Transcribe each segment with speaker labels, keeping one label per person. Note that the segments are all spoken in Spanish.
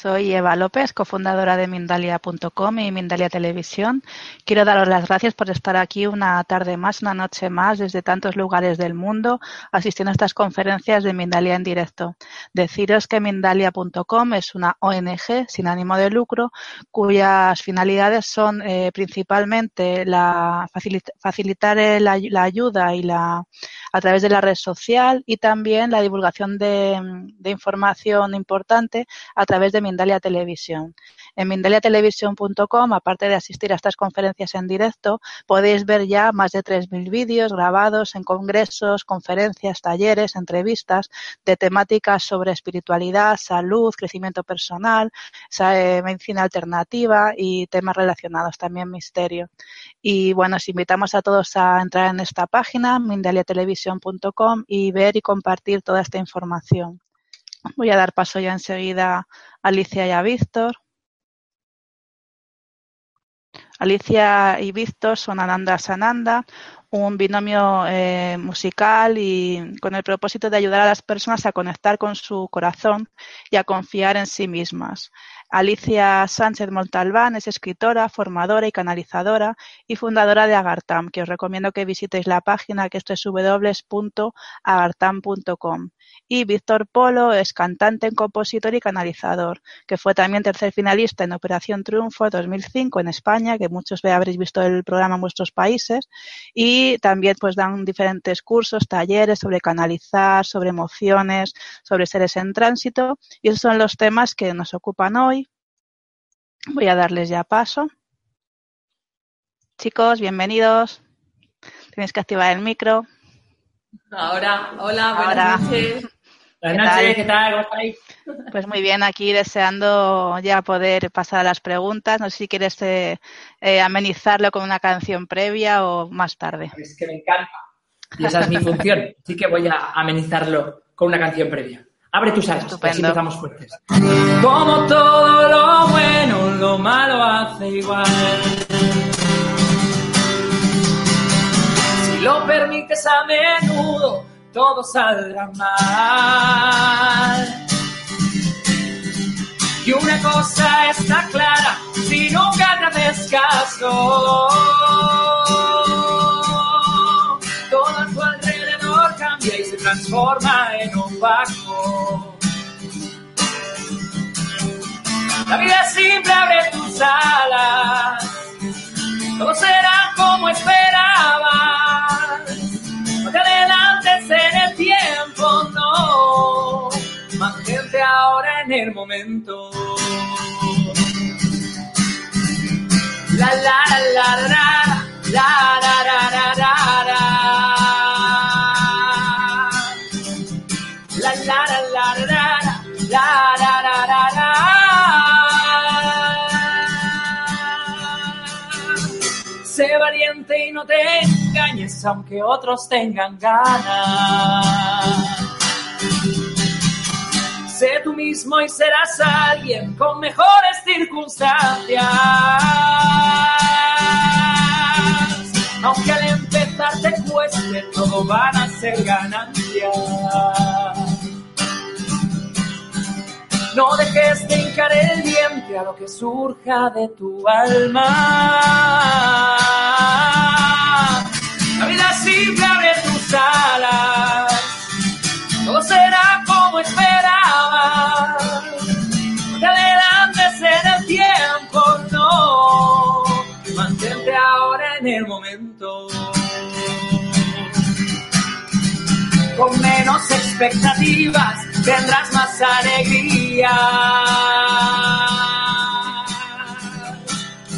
Speaker 1: Soy Eva López, cofundadora de Mindalia.com y Mindalia Televisión. Quiero daros las gracias por estar aquí una tarde más, una noche más, desde tantos lugares del mundo, asistiendo a estas conferencias de Mindalia en directo. Deciros que Mindalia.com es una ONG sin ánimo de lucro, cuyas finalidades son eh, principalmente la facilitar la, ayuda y la a través de la red social y también la divulgación de, de información importante a través de Mindalia Televisión. En mindaliatelevisión.com, aparte de asistir a estas conferencias en directo, podéis ver ya más de 3.000 vídeos grabados en congresos, conferencias, talleres, entrevistas de temáticas sobre espiritualidad, salud, crecimiento personal, eh, medicina alternativa y temas relacionados también misterio. Y bueno, os invitamos a todos a entrar en esta página, mindaliatelevisión.com, y ver y compartir toda esta información. Voy a dar paso ya enseguida a Alicia y a Víctor. Alicia y Víctor son Ananda Sananda, un binomio eh, musical y con el propósito de ayudar a las personas a conectar con su corazón y a confiar en sí mismas. Alicia Sánchez Montalbán es escritora, formadora y canalizadora y fundadora de Agartam, que os recomiendo que visitéis la página que esto es www.agartam.com. Y Víctor Polo es cantante, compositor y canalizador, que fue también tercer finalista en Operación Triunfo 2005 en España, que muchos habréis visto el programa en vuestros países, y también pues dan diferentes cursos, talleres sobre canalizar, sobre emociones, sobre seres en tránsito, y esos son los temas que nos ocupan hoy Voy a darles ya paso. Chicos, bienvenidos. Tienes que activar el micro.
Speaker 2: Ahora, hola, buenas noches.
Speaker 3: Buenas noches, ¿qué tal? ¿Cómo estáis?
Speaker 1: Pues muy bien, aquí deseando ya poder pasar a las preguntas. No sé si quieres eh, eh, amenizarlo con una canción previa o más tarde.
Speaker 3: Es que me encanta. Y esa es mi función. Así que voy a amenizarlo con una canción previa. Abre tus alas, así empezamos fuertes. Como todo lo bueno, lo malo hace igual. Lo permites a menudo, todo saldrá mal. Y una cosa está clara, si nunca te haces caso, todo a tu alrededor cambia y se transforma en opaco. La vida siempre abre tus alas, todo será como esperabas. Ahora en el momento. La la la la la la la la la la la la la la la la la la la la Sé valiente y no te engañes aunque otros tengan ganas. Sé tú mismo y serás alguien con mejores circunstancias. Aunque al empezar te cueste, todo van a ser ganancias. No dejes de hincar el diente a lo que surja de tu alma. La vida siempre abre tus alas. Todo será como esperabas. En el momento. Con menos expectativas tendrás más alegría.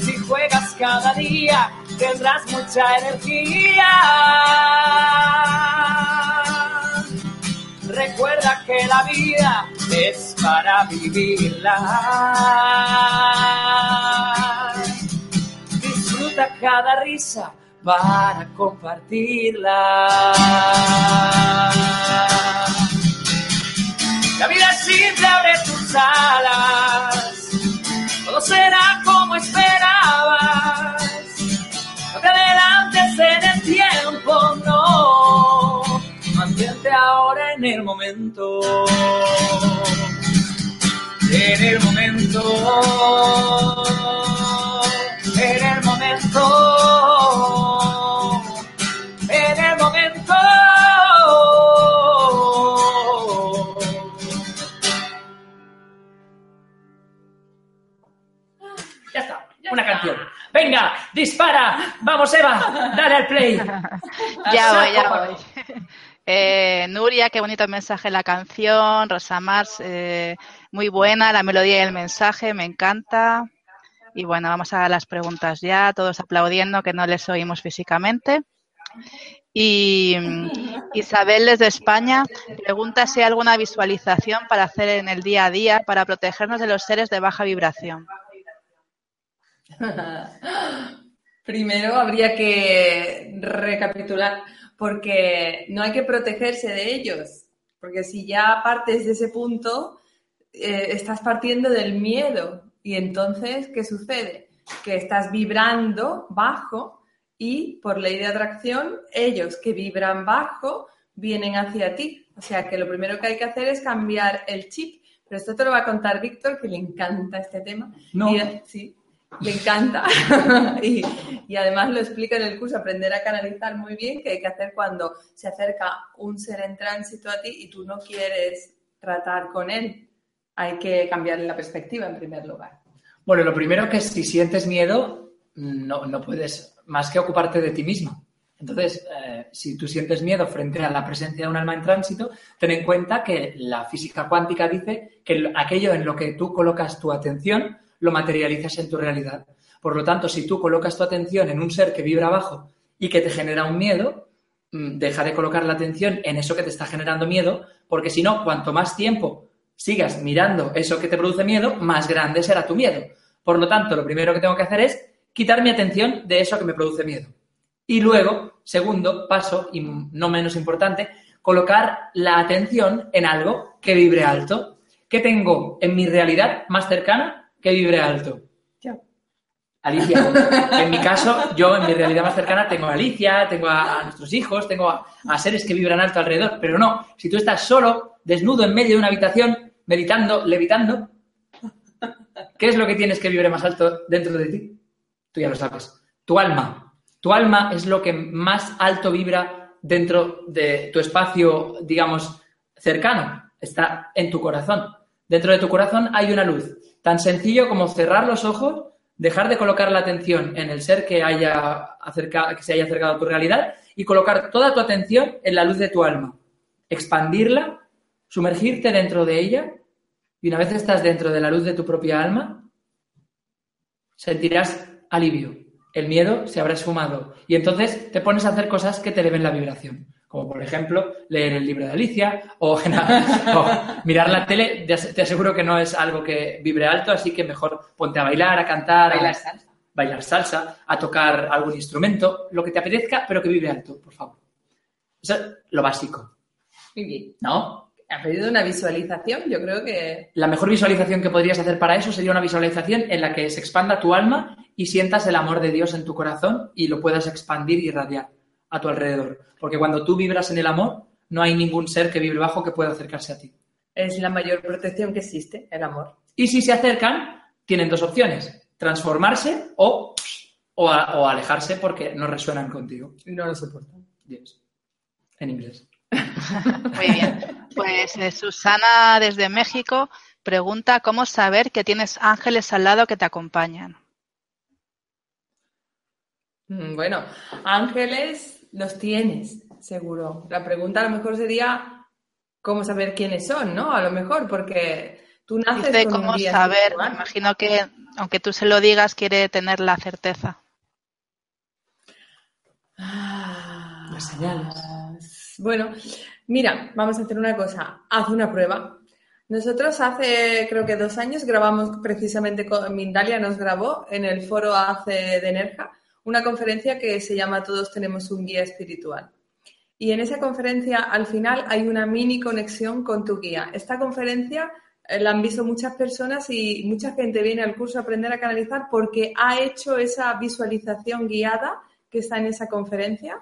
Speaker 3: Si juegas cada día, tendrás mucha energía. Recuerda que la vida es para vivirla.
Speaker 4: Cada risa para compartirla. La vida simple abre tus alas, todo será como esperabas. No te adelantes en el tiempo, no. Mantente ahora en el momento. En el momento. En el momento. En el momento. Ya está, una canción. Venga, dispara. Vamos, Eva, dale al play.
Speaker 1: ya voy, ya voy. Eh, Nuria, qué bonito mensaje la canción. Rosa Mars, eh, muy buena la melodía y el mensaje, me encanta. Y bueno, vamos a las preguntas ya, todos aplaudiendo que no les oímos físicamente. Y Isabel desde España pregunta si hay alguna visualización para hacer en el día a día para protegernos de los seres de baja vibración.
Speaker 2: Primero habría que recapitular porque no hay que protegerse de ellos, porque si ya partes de ese punto, eh, estás partiendo del miedo y entonces, ¿qué sucede? Que estás vibrando bajo y por ley de atracción, ellos que vibran bajo vienen hacia ti. O sea que lo primero que hay que hacer es cambiar el chip. Pero esto te lo va a contar Víctor, que le encanta este tema.
Speaker 4: No.
Speaker 2: sí, le encanta. y, y, además lo explica en el curso, aprender a canalizar muy bien, que hay que hacer cuando se acerca un ser en tránsito a ti y tú no quieres tratar con él. Hay que cambiar la perspectiva en primer lugar.
Speaker 4: Bueno, lo primero que si sientes miedo, no, no puedes más que ocuparte de ti mismo. Entonces, eh, si tú sientes miedo frente a la presencia de un alma en tránsito, ten en cuenta que la física cuántica dice que aquello en lo que tú colocas tu atención lo materializas en tu realidad. Por lo tanto, si tú colocas tu atención en un ser que vibra abajo y que te genera un miedo, mm, deja de colocar la atención en eso que te está generando miedo, porque si no, cuanto más tiempo sigas mirando eso que te produce miedo, más grande será tu miedo. Por lo tanto, lo primero que tengo que hacer es quitar mi atención de eso que me produce miedo. Y luego, segundo paso, y no menos importante, colocar la atención en algo que vibre alto. ¿Qué tengo en mi realidad más cercana que vibre alto? Alicia. En mi caso, yo en mi realidad más cercana tengo a Alicia, tengo a, nuestros hijos, tengo a, a, seres que vibran alto alrededor. Pero no, si tú estás solo, desnudo en medio de una habitación, meditando, levitando, ¿qué es lo que tienes que vibre más alto dentro de ti? Tú ya lo sabes. Tu alma. Tu alma es lo que más alto vibra dentro de tu espacio, digamos, cercano. Está en tu corazón. Dentro de tu corazón hay una luz. Tan sencillo como cerrar los ojos, dejar de colocar la atención en el ser que, haya que se haya acercado a tu realidad y colocar toda tu atención en la luz de tu alma. Expandirla, sumergirte dentro de ella y una vez estás dentro de la luz de tu propia alma, sentirás alivio. El miedo se habrá esfumado. Y entonces te pones a hacer cosas que te eleven la vibración. Como por ejemplo, leer el libro de Alicia o, o mirar la tele. Te aseguro que no es algo que vibre alto, así que mejor ponte a bailar, a cantar.
Speaker 2: Bailar
Speaker 4: a,
Speaker 2: salsa.
Speaker 4: Bailar salsa, a tocar algún instrumento, lo que te apetezca, pero que vibre alto, por favor. Eso es lo básico.
Speaker 2: Muy bien.
Speaker 4: ¿No?
Speaker 2: ¿Ha pedido una visualización? Yo creo que...
Speaker 4: La mejor visualización que podrías hacer para eso sería una visualización en la que se expanda tu alma y sientas el amor de Dios en tu corazón y lo puedas expandir y irradiar a tu alrededor. Porque cuando tú vibras en el amor, no hay ningún ser que vibre bajo que pueda acercarse a ti.
Speaker 2: Es la mayor protección que existe, el amor.
Speaker 4: Y si se acercan, tienen dos opciones. Transformarse o, o, a, o alejarse porque no resuenan contigo.
Speaker 2: No lo soportan.
Speaker 4: Dios. En inglés.
Speaker 1: Muy bien. Pues eh, Susana desde México pregunta cómo saber que tienes ángeles al lado que te acompañan.
Speaker 2: Mm, Bueno, ángeles los tienes, seguro. La pregunta a lo mejor sería cómo saber quiénes son, ¿no? A lo mejor, porque tú naces
Speaker 1: Dice
Speaker 2: con un
Speaker 1: cómo saber, me imagino que aunque tú se lo digas, quiere tener la certeza.
Speaker 2: Ah,
Speaker 4: Las señales.
Speaker 2: Bueno, mira, vamos a hacer una cosa. Haz una prueba. Nosotros hace, creo que dos años, grabamos precisamente con Mindalia, nos grabó en el foro ACE de Nerja una conferencia que se llama Todos tenemos un guía espiritual. Y en esa conferencia, al final, hay una mini conexión con tu guía. Esta conferencia eh, la han visto muchas personas y mucha gente viene al curso a aprender a canalizar porque ha hecho esa visualización guiada que está en esa conferencia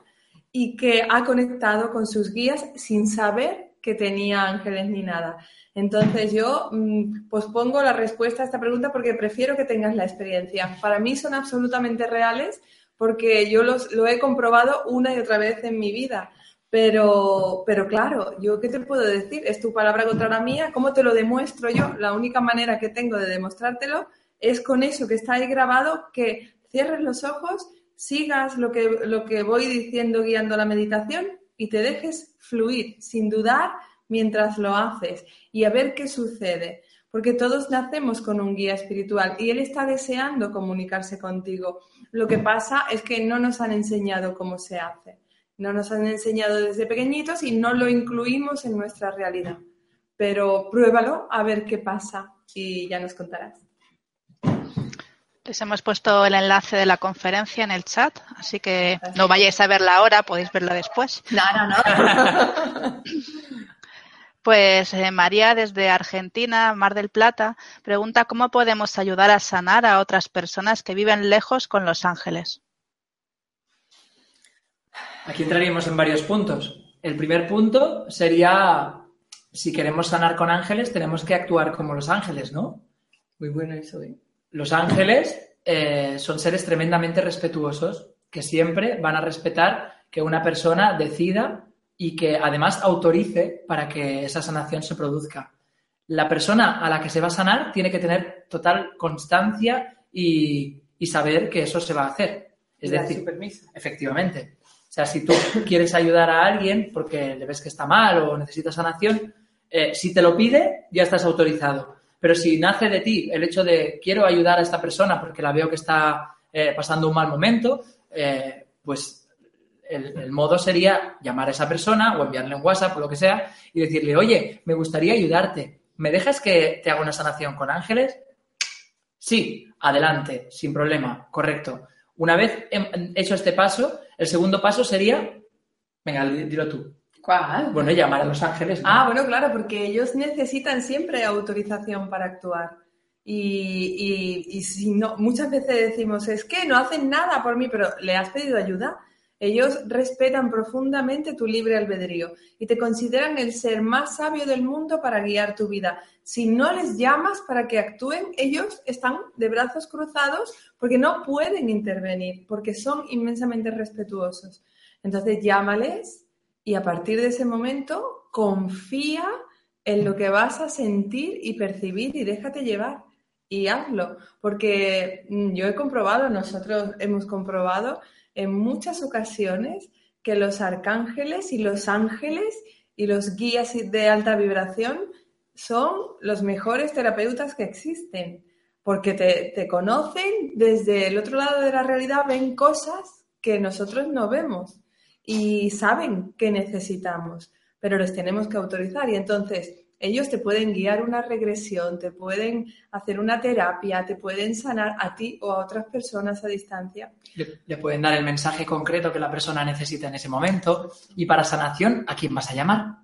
Speaker 2: y que ha conectado con sus guías sin saber que tenía ángeles ni nada. Entonces yo mm, pues pongo la respuesta a esta pregunta porque prefiero que tengas la experiencia. Para mí son absolutamente reales porque yo los, lo he comprobado una y otra vez en mi vida. Pero, pero claro, yo qué te puedo decir, es tu palabra contra la mía, ¿cómo te lo demuestro yo? La única manera que tengo de demostrártelo es con eso que está ahí grabado, que cierres los ojos, sigas lo que, lo que voy diciendo guiando la meditación y te dejes fluir sin dudar mientras lo haces y a ver qué sucede. Porque todos nacemos con un guía espiritual y él está deseando comunicarse contigo. Lo que pasa es que no nos han enseñado cómo se hace. No nos han enseñado desde pequeñitos y no lo incluimos en nuestra realidad. Pero pruébalo a ver qué pasa y ya nos contarás.
Speaker 1: Les hemos puesto el enlace de la conferencia en el chat, así que no vayáis a verla ahora, podéis verla después.
Speaker 2: No, no, no.
Speaker 1: Pues eh, María desde Argentina, Mar del Plata, pregunta cómo podemos ayudar a sanar a otras personas que viven lejos con los ángeles.
Speaker 4: Aquí entraríamos en varios puntos. El primer punto sería, si queremos sanar con ángeles, tenemos que actuar como los ángeles, ¿no?
Speaker 2: Muy bueno eso. ¿eh?
Speaker 4: Los ángeles eh, son seres tremendamente respetuosos que siempre van a respetar que una persona decida y que además autorice para que esa sanación se produzca. La persona a la que se va a sanar tiene que tener total constancia y, y saber que eso se va a hacer. Es decir,
Speaker 2: permiso.
Speaker 4: efectivamente. O sea, si tú quieres ayudar a alguien porque le ves que está mal o necesita sanación, eh, si te lo pide, ya estás autorizado. Pero si nace de ti el hecho de quiero ayudar a esta persona porque la veo que está eh, pasando un mal momento, eh, pues el, modo sería llamar a esa persona o enviarle un WhatsApp o lo que sea y decirle, oye, me gustaría ayudarte. ¿Me dejas que te haga una sanación con ángeles? Sí, adelante, sin problema, correcto. Una vez hecho este paso, el segundo paso sería, venga, dilo tú.
Speaker 2: ¿Cuál?
Speaker 4: Bueno, llamar a los ángeles.
Speaker 2: ¿no? Ah, bueno, claro, porque ellos necesitan siempre autorización para actuar. Y, y, y, si no, muchas veces decimos, es que no hacen nada por mí, pero ¿le has pedido ayuda? Ellos respetan profundamente tu libre albedrío y te consideran el ser más sabio del mundo para guiar tu vida. Si no les llamas para que actúen, ellos están de brazos cruzados porque no pueden intervenir, porque son inmensamente respetuosos. Entonces llámales y a partir de ese momento confía en lo que vas a sentir y percibir y déjate llevar y hazlo, porque mm, yo he comprobado, nosotros hemos comprobado en muchas ocasiones que los arcángeles y los ángeles y los guías de alta vibración son los mejores terapeutas que existen, porque te, te, conocen desde el otro lado de la realidad, ven cosas que nosotros no vemos y saben que necesitamos, pero los tenemos que autorizar. Y entonces ellos te pueden guiar una regresión, te pueden hacer una terapia, te pueden sanar a ti o a otras personas a distancia.
Speaker 4: Le, le, pueden dar el mensaje concreto que la persona necesita en ese momento. Y para sanación, ¿a quién vas a llamar?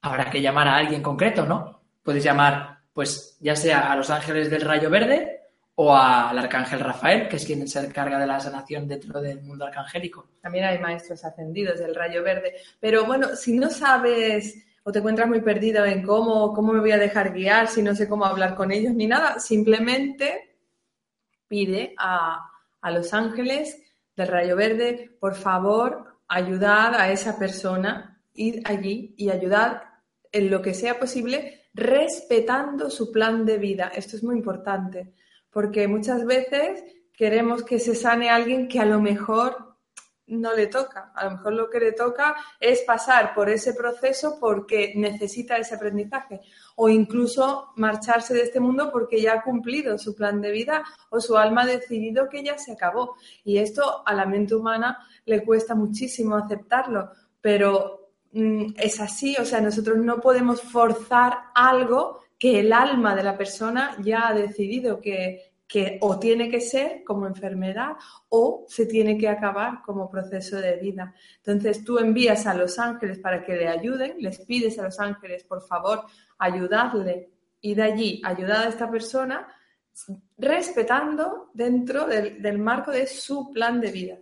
Speaker 4: Habrá que llamar a alguien concreto, ¿no? Puedes llamar, pues, ya sea a los ángeles del rayo verde o al arcángel Rafael, que es quien se encarga de la sanación dentro del mundo arcangélico.
Speaker 2: También hay maestros ascendidos del rayo verde. Pero bueno, si no sabes o te encuentras muy perdido en cómo, cómo me voy a dejar guiar, si no sé cómo hablar con ellos ni nada, simplemente pide a, a los ángeles del rayo verde, por favor, ayudad a esa persona, ir allí y ayudar en lo que sea posible, respetando su plan de vida. Esto es muy importante, porque muchas veces queremos que se sane alguien que a lo mejor no le toca. A lo mejor lo que le toca es pasar por ese proceso porque necesita ese aprendizaje o incluso marcharse de este mundo porque ya ha cumplido su plan de vida o su alma ha decidido que ya se acabó. Y esto a la mente humana le cuesta muchísimo aceptarlo, pero mm, es así, o sea, nosotros no podemos forzar algo que el alma de la persona ya ha decidido que, que o tiene que ser como enfermedad o se tiene que acabar como proceso de vida. Entonces tú envías a los ángeles para que le ayuden, les pides a los ángeles, por favor, ayudarle y de allí ayudar a esta persona respetando dentro del, marco de su plan de vida.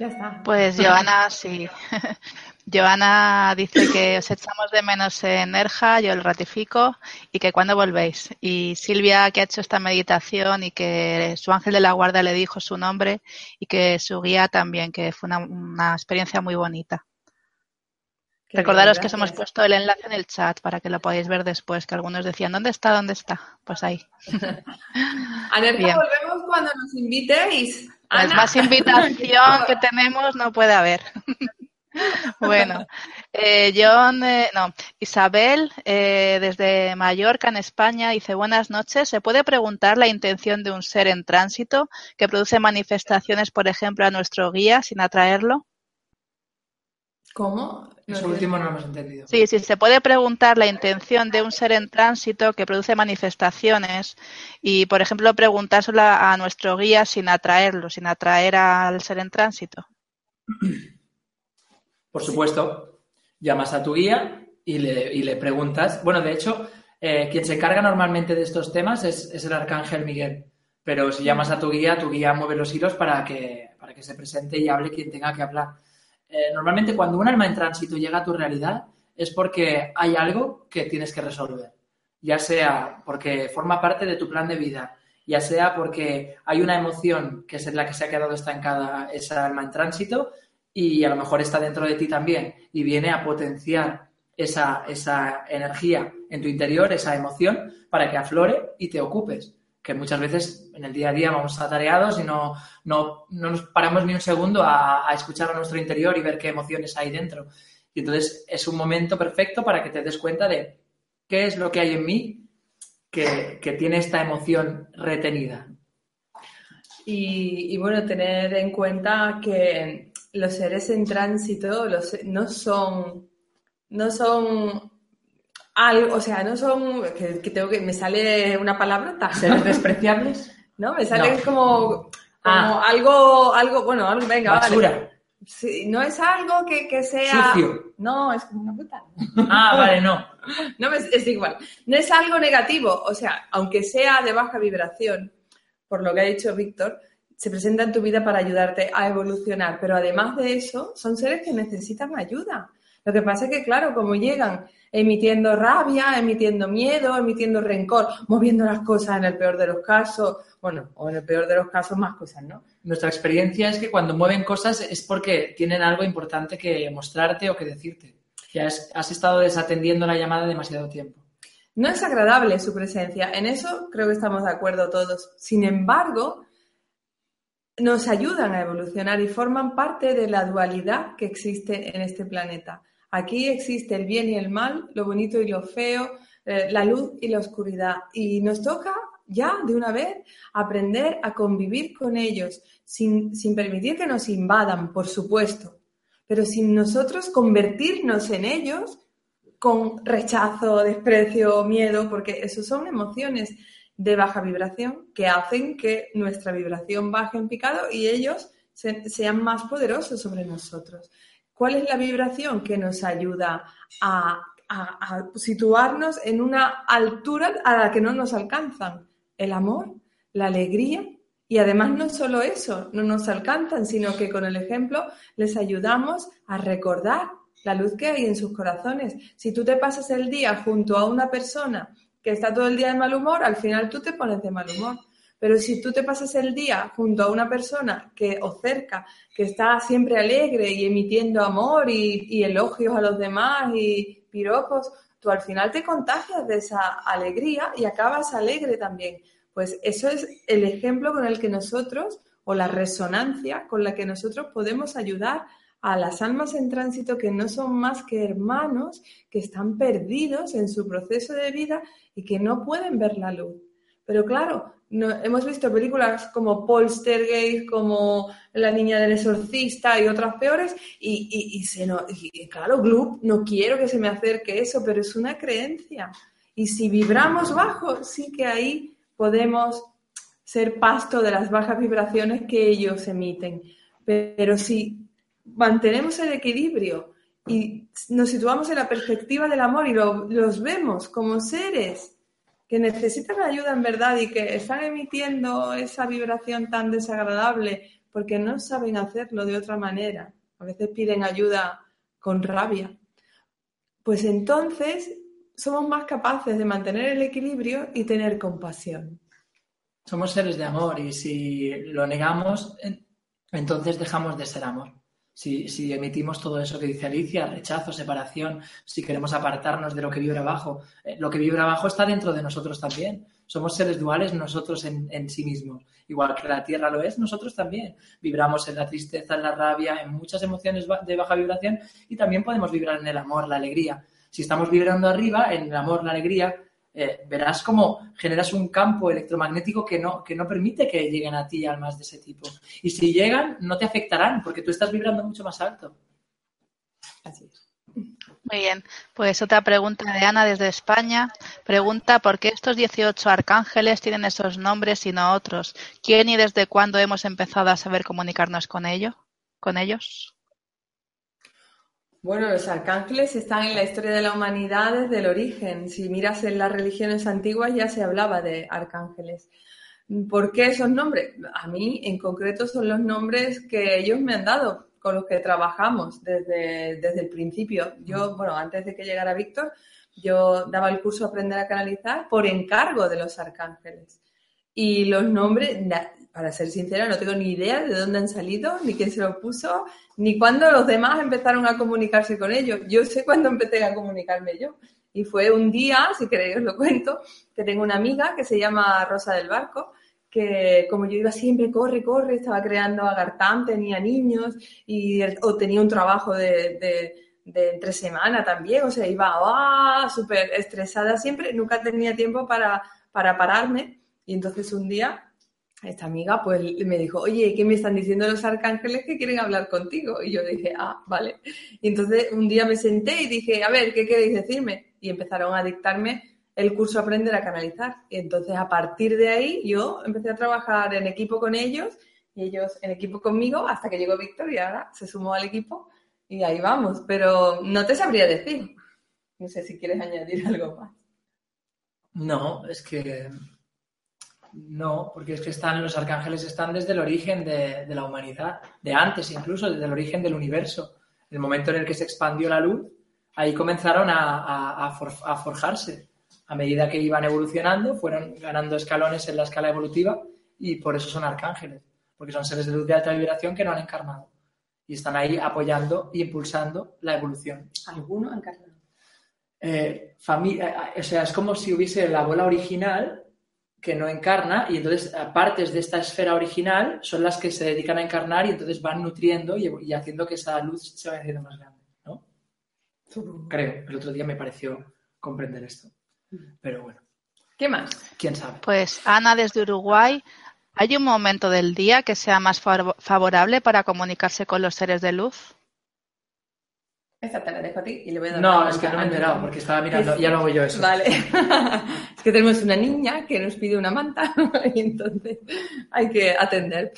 Speaker 1: Ya está. Pues Joana, sí. Joana dice que os echamos de menos en Nerja, yo lo ratifico, y que cuando volvéis. Y Silvia, que ha hecho esta meditación y que su ángel de la guarda le dijo su nombre y que su guía también, que fue una, experiencia muy bonita. Recordaros que os hemos puesto el enlace en el chat para que lo podáis ver después, que algunos decían, ¿dónde está? ¿Dónde está? Pues ahí.
Speaker 2: A Nerja volvemos cuando nos invitéis.
Speaker 1: Pues más invitación que tenemos no puede haber. Bueno, eh, John, eh, no, Isabel, eh, desde Mallorca, en España, dice buenas noches. ¿Se puede preguntar la intención de un ser en tránsito que produce manifestaciones, por ejemplo, a nuestro guía sin atraerlo?
Speaker 2: ¿Cómo?
Speaker 4: Eso último no lo hemos entendido.
Speaker 1: Sí, sí, se puede preguntar la intención de un ser en tránsito que produce manifestaciones y, por ejemplo, preguntárselo a nuestro guía sin atraerlo, sin atraer al ser en tránsito.
Speaker 4: Por supuesto, llamas a tu guía y le, preguntas. Bueno, de hecho, eh, quien se encarga normalmente de estos temas es, el arcángel Miguel. Pero si llamas a tu guía, tu guía mueve los hilos para que, para que se presente y hable quien tenga que hablar. Eh, normalmente cuando un alma en tránsito llega a tu realidad es porque hay algo que tienes que resolver. Ya sea porque forma parte de tu plan de vida, ya sea porque hay una emoción que es la que se ha quedado estancada esa alma en tránsito, y a lo mejor está dentro de ti también y viene a potenciar esa, esa energía en tu interior, esa emoción, para que aflore y te ocupes. Que muchas veces en el día a día vamos atareados y no, no, no nos paramos ni un segundo a, escuchar a nuestro interior y ver qué emociones hay dentro. Y entonces es un momento perfecto para que te des cuenta de qué es lo que hay en mí que, que tiene esta emoción retenida.
Speaker 2: Y, y, bueno, tener en cuenta que los seres en tránsito los, no son, no son algo, o sea, no son, que, tengo que, me sale una palabrota.
Speaker 4: ¿Seres despreciables?
Speaker 2: no, me sale como, ah. algo, algo, bueno, algo, venga,
Speaker 4: Basura.
Speaker 2: no es algo que, sea...
Speaker 4: Sucio.
Speaker 2: No, es como una puta.
Speaker 4: Ah, vale, no.
Speaker 2: no es, es igual. No es algo negativo, o sea, aunque sea de baja vibración, por lo que ha dicho Víctor, se presenta en tu vida para ayudarte a evolucionar, pero además de eso, son seres que necesitan ayuda. Lo que pasa es que, claro, como llegan emitiendo rabia, emitiendo miedo, emitiendo rencor, moviendo las cosas en el peor de los casos, bueno, o en el peor de los casos más cosas, ¿no?
Speaker 4: Nuestra experiencia es que cuando mueven cosas es porque tienen algo importante que mostrarte o que decirte. Ya has estado desatendiendo la llamada demasiado tiempo.
Speaker 2: No es agradable su presencia, en eso creo que estamos de acuerdo todos. Sin embargo, nos ayudan a evolucionar y forman parte de la dualidad que existe en este planeta. Aquí existe el bien y el mal, lo bonito y lo feo, eh, la luz y la oscuridad. Y nos toca ya de una vez aprender a convivir con ellos sin, sin permitir que nos invadan, por supuesto, pero sin nosotros convertirnos en ellos con rechazo, desprecio, miedo, porque eso son emociones de baja vibración que hacen que nuestra vibración baje en picado y ellos sean más poderosos sobre nosotros. ¿Cuál es la vibración que nos ayuda a, situarnos en una altura a la que no nos alcanzan? El amor, la alegría y además no solo eso, no nos alcanzan, sino que con el ejemplo les ayudamos a recordar la luz que hay en sus corazones. Si tú te pasas el día junto a una persona que está todo el día de mal humor, al final tú te pones de mal humor. Pero si tú te pasas el día junto a una persona que o cerca, que está siempre alegre y emitiendo amor y, elogios a los demás y piropos, tú al final te contagias de esa alegría y acabas alegre también. Pues eso es el ejemplo con el que nosotros, o la resonancia con la que nosotros podemos ayudar a las almas en tránsito que no son más que hermanos que están perdidos en su proceso de vida y que no pueden ver la luz. Pero claro, no, hemos visto películas como Poltergeist, como La niña del exorcista y otras peores, y, se no, claro, Gloop, no quiero que se me acerque eso, pero es una creencia. Y si vibramos bajo, sí que ahí podemos ser pasto de las bajas vibraciones que ellos emiten. Pero si mantenemos el equilibrio y nos situamos en la perspectiva del amor y los vemos como seres que necesitan ayuda en verdad y que están emitiendo esa vibración tan desagradable porque no saben hacerlo de otra manera. A veces piden ayuda con rabia. Pues entonces somos más capaces de mantener el equilibrio y tener compasión.
Speaker 4: Somos seres de amor y si lo negamos, entonces dejamos de ser amor si, emitimos todo eso que dice Alicia, rechazo, separación, si queremos apartarnos de lo que vibra abajo, eh, lo que vibra abajo está dentro de nosotros también. Somos seres duales nosotros en, sí mismos. Igual que la Tierra lo es, nosotros también. Vibramos en la tristeza, en la rabia, en muchas emociones de baja vibración y también podemos vibrar en el amor, la alegría. Si estamos vibrando arriba, en el amor, la alegría, eh, verás cómo generas un campo electromagnético que no, que no permite que lleguen a ti almas de ese tipo. Y si llegan, no te afectarán porque tú estás vibrando mucho más alto.
Speaker 1: Muy bien, pues otra pregunta de Ana desde España. Pregunta, ¿por qué estos 18 arcángeles tienen esos nombres y no otros? ¿Quién y desde cuándo hemos empezado a saber comunicarnos con, ellos? con ellos?
Speaker 2: Bueno, los arcángeles están en la historia de la humanidad desde el origen. Si miras en las religiones antiguas ya se hablaba de arcángeles. ¿Por qué esos nombres? A mí en concreto son los nombres que ellos me han dado, con los que trabajamos desde, desde el principio. Yo, bueno, antes de que llegara Víctor, yo daba el curso Aprender a Canalizar por encargo de los arcángeles. Y los nombres, para ser sincera, no tengo ni idea de dónde han salido, ni quién se los puso, ni cuándo los demás empezaron a comunicarse con ellos. Yo sé cuándo empecé a comunicarme yo. Y fue un día, si queréis os lo cuento, que tengo una amiga que se llama Rosa del Barco, que como yo iba siempre, corre, corre, estaba creando agartán, tenía niños y, o tenía un trabajo de, de, entre semana también, o sea, iba ah, súper estresada siempre, nunca tenía tiempo para, para pararme. Y entonces un día esta amiga pues me dijo, oye, ¿qué me están diciendo los arcángeles que quieren hablar contigo? Y yo dije, ah, vale. Y entonces un día me senté y dije, a ver, ¿qué queréis decirme? Y empezaron a dictarme el curso Aprender a Canalizar. Y entonces a partir de ahí yo empecé a trabajar en equipo con ellos y ellos en equipo conmigo hasta que llegó Víctor y ahora se sumó al equipo y ahí vamos. Pero no te sabría decir. No sé si quieres añadir algo más.
Speaker 4: No, es que no, porque es que están, los arcángeles están desde el origen de, la humanidad, de antes incluso, desde el origen del universo. El momento en el que se expandió la luz, ahí comenzaron a, forjarse. A medida que iban evolucionando, fueron ganando escalones en la escala evolutiva y por eso son arcángeles, porque son seres de luz de alta vibración que no han encarnado. Y están ahí apoyando y impulsando la evolución.
Speaker 2: ¿Alguno ha encarnado?
Speaker 4: Eh, eh, o sea, es como si hubiese la bola original que no encarna y entonces partes de esta esfera original son las que se dedican a encarnar y entonces van nutriendo y, haciendo que esa luz se vaya haciendo más grande, ¿no? Creo, el otro día me pareció comprender esto. Pero bueno.
Speaker 2: ¿Qué más?
Speaker 4: ¿Quién sabe?
Speaker 1: Pues Ana desde Uruguay, ¿hay un momento del día que sea más favorable para comunicarse con los seres de luz?
Speaker 2: Esta te la dejo a ti y le voy a dar
Speaker 4: No, es que no me he enterado porque estaba mirando, ya lo hago yo eso.
Speaker 2: Vale. es que tenemos una niña que nos pide una manta y entonces hay que atender.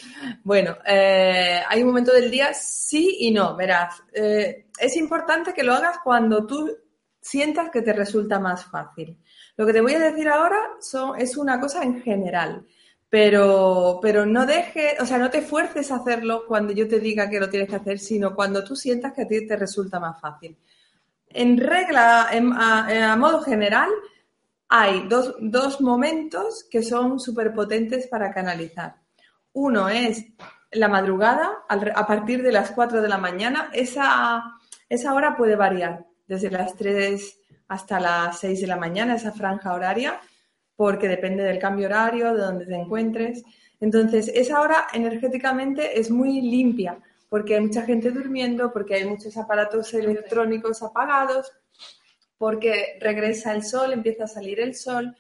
Speaker 2: Bueno, eh, hay un momento del día sí y no, verás. Eh, es importante que lo hagas cuando tú sientas que te resulta más fácil. Lo que te voy a decir ahora son, es una cosa en general pero, pero no dejes, o sea, no te fuerces a hacerlo cuando yo te diga que lo tienes que hacer, sino cuando tú sientas que a ti te resulta más fácil. En regla, a, modo general, hay dos, dos momentos que son súper potentes para canalizar. Uno es la madrugada, a partir de las 4 de la mañana. Esa, esa hora puede variar, desde las 3 hasta las 6 de la mañana, esa franja horaria porque depende del cambio horario, de donde te encuentres. Entonces, esa hora energéticamente es muy limpia, porque hay mucha gente durmiendo, porque hay muchos aparatos electrónicos apagados, porque regresa el sol, empieza a salir el sol.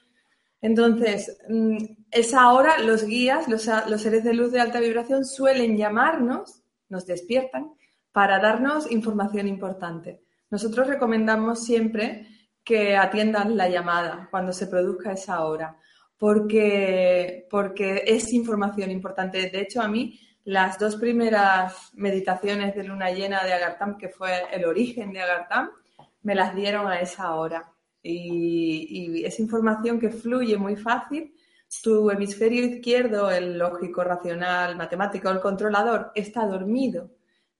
Speaker 2: Entonces, mm, esa hora los guías, los, los seres de luz de alta vibración suelen llamarnos, nos despiertan, para darnos información importante. Nosotros recomendamos siempre que atiendas la llamada cuando se produzca esa hora, porque, porque es información importante. De hecho, a mí las dos primeras meditaciones de luna llena de Agartam, que fue el origen de Agartam, me las dieron a esa hora. Y, es información que fluye muy fácil. Tu hemisferio izquierdo, el lógico, racional, matemático, el controlador, está dormido.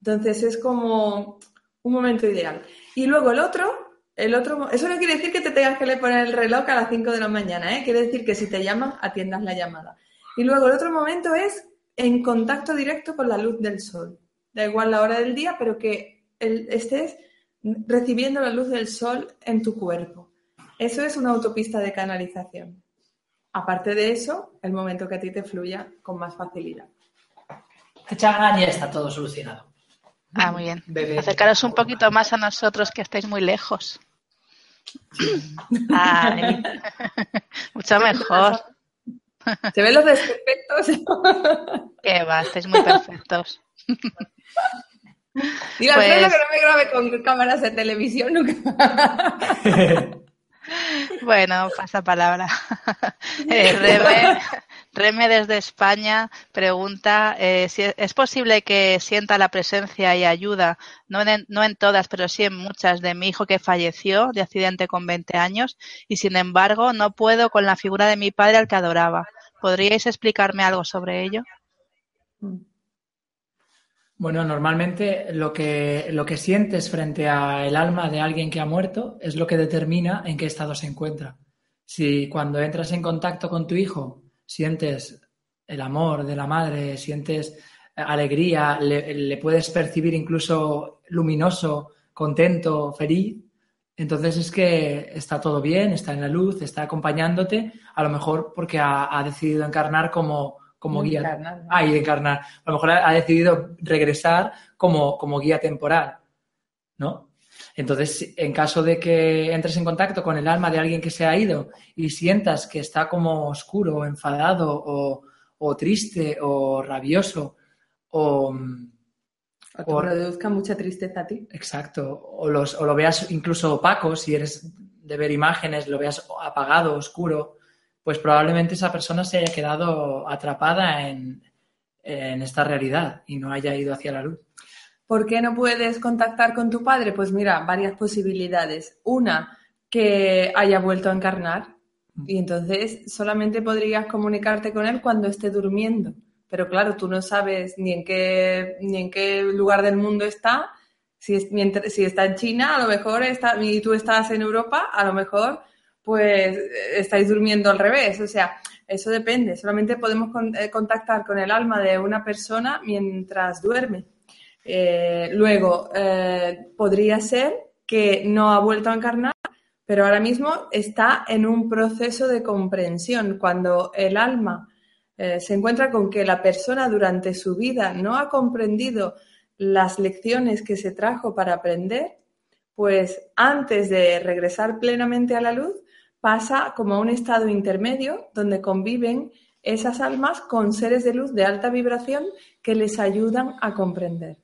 Speaker 2: Entonces es como un momento ideal. Y luego el otro, el otro, eso no quiere decir que te tengas que poner el reloj a las 5 de la mañana, ¿eh? quiere decir que si te llaman, atiendas la llamada. Y luego el otro momento es en contacto directo con la luz del sol. Da igual la hora del día, pero que estés recibiendo la luz del sol en tu cuerpo. Eso es una autopista de canalización. Aparte de eso, el momento que a ti te fluya con más facilidad.
Speaker 4: ya está todo solucionado.
Speaker 1: Ah, muy bien. Acercaros un poquito más a nosotros que estáis muy lejos. mucho mejor.
Speaker 2: ¿Se ven los desperfectos?
Speaker 1: Que va, estáis muy perfectos.
Speaker 2: Dile pues... que no me grabe con cámaras de televisión nunca.
Speaker 1: bueno, pasa palabra. Eh, Reme, desde España pregunta eh, si es posible que sienta la presencia y ayuda, no en, todas, pero sí en muchas, de mi hijo que falleció de accidente con 20 años y sin embargo no puedo con la figura de mi padre al que adoraba. ¿Podríais explicarme algo sobre ello?
Speaker 4: Bueno, normalmente lo que, lo que sientes frente al alma de alguien que ha muerto es lo que determina en qué estado se encuentra. Si cuando entras en contacto con tu hijo sientes el amor de la madre, sientes alegría, le, puedes percibir incluso luminoso, contento, feliz, entonces es que está todo bien, está en la luz, está acompañándote, a lo mejor porque ha, decidido encarnar como, como guía. Encarnar, Ah, y encarnar. A lo mejor ha, decidido regresar como, como guía temporal, ¿no? Entonces, en caso de que entres en contacto con el alma de alguien que se ha ido y sientas que está como oscuro, o enfadado, o, triste, o rabioso, o,
Speaker 2: o te produzca mucha tristeza a ti.
Speaker 4: Exacto. O, los, o lo veas incluso opaco, si eres de ver imágenes, lo veas apagado, oscuro, pues probablemente esa persona se haya quedado atrapada en, en esta realidad y no haya ido hacia la luz.
Speaker 2: ¿Por qué no puedes contactar con tu padre? Pues mira, varias posibilidades. Una, que haya vuelto a encarnar y entonces solamente podrías comunicarte con él cuando esté durmiendo. Pero claro, tú no sabes ni en qué, ni en qué lugar del mundo está. Si, si está en China, a lo mejor está, y tú estás en Europa, a lo mejor pues estáis durmiendo al revés. O sea, eso depende. Solamente podemos eh, contactar con el alma de una persona mientras duerme. Eh, luego, eh, podría ser que no ha vuelto a encarnar, pero ahora mismo está en un proceso de comprensión. Cuando el alma eh, se encuentra con que la persona durante su vida no ha comprendido las lecciones que se trajo para aprender, pues antes de regresar plenamente a la luz, pasa como a un estado intermedio donde conviven esas almas con seres de luz de alta vibración que les ayudan a comprender.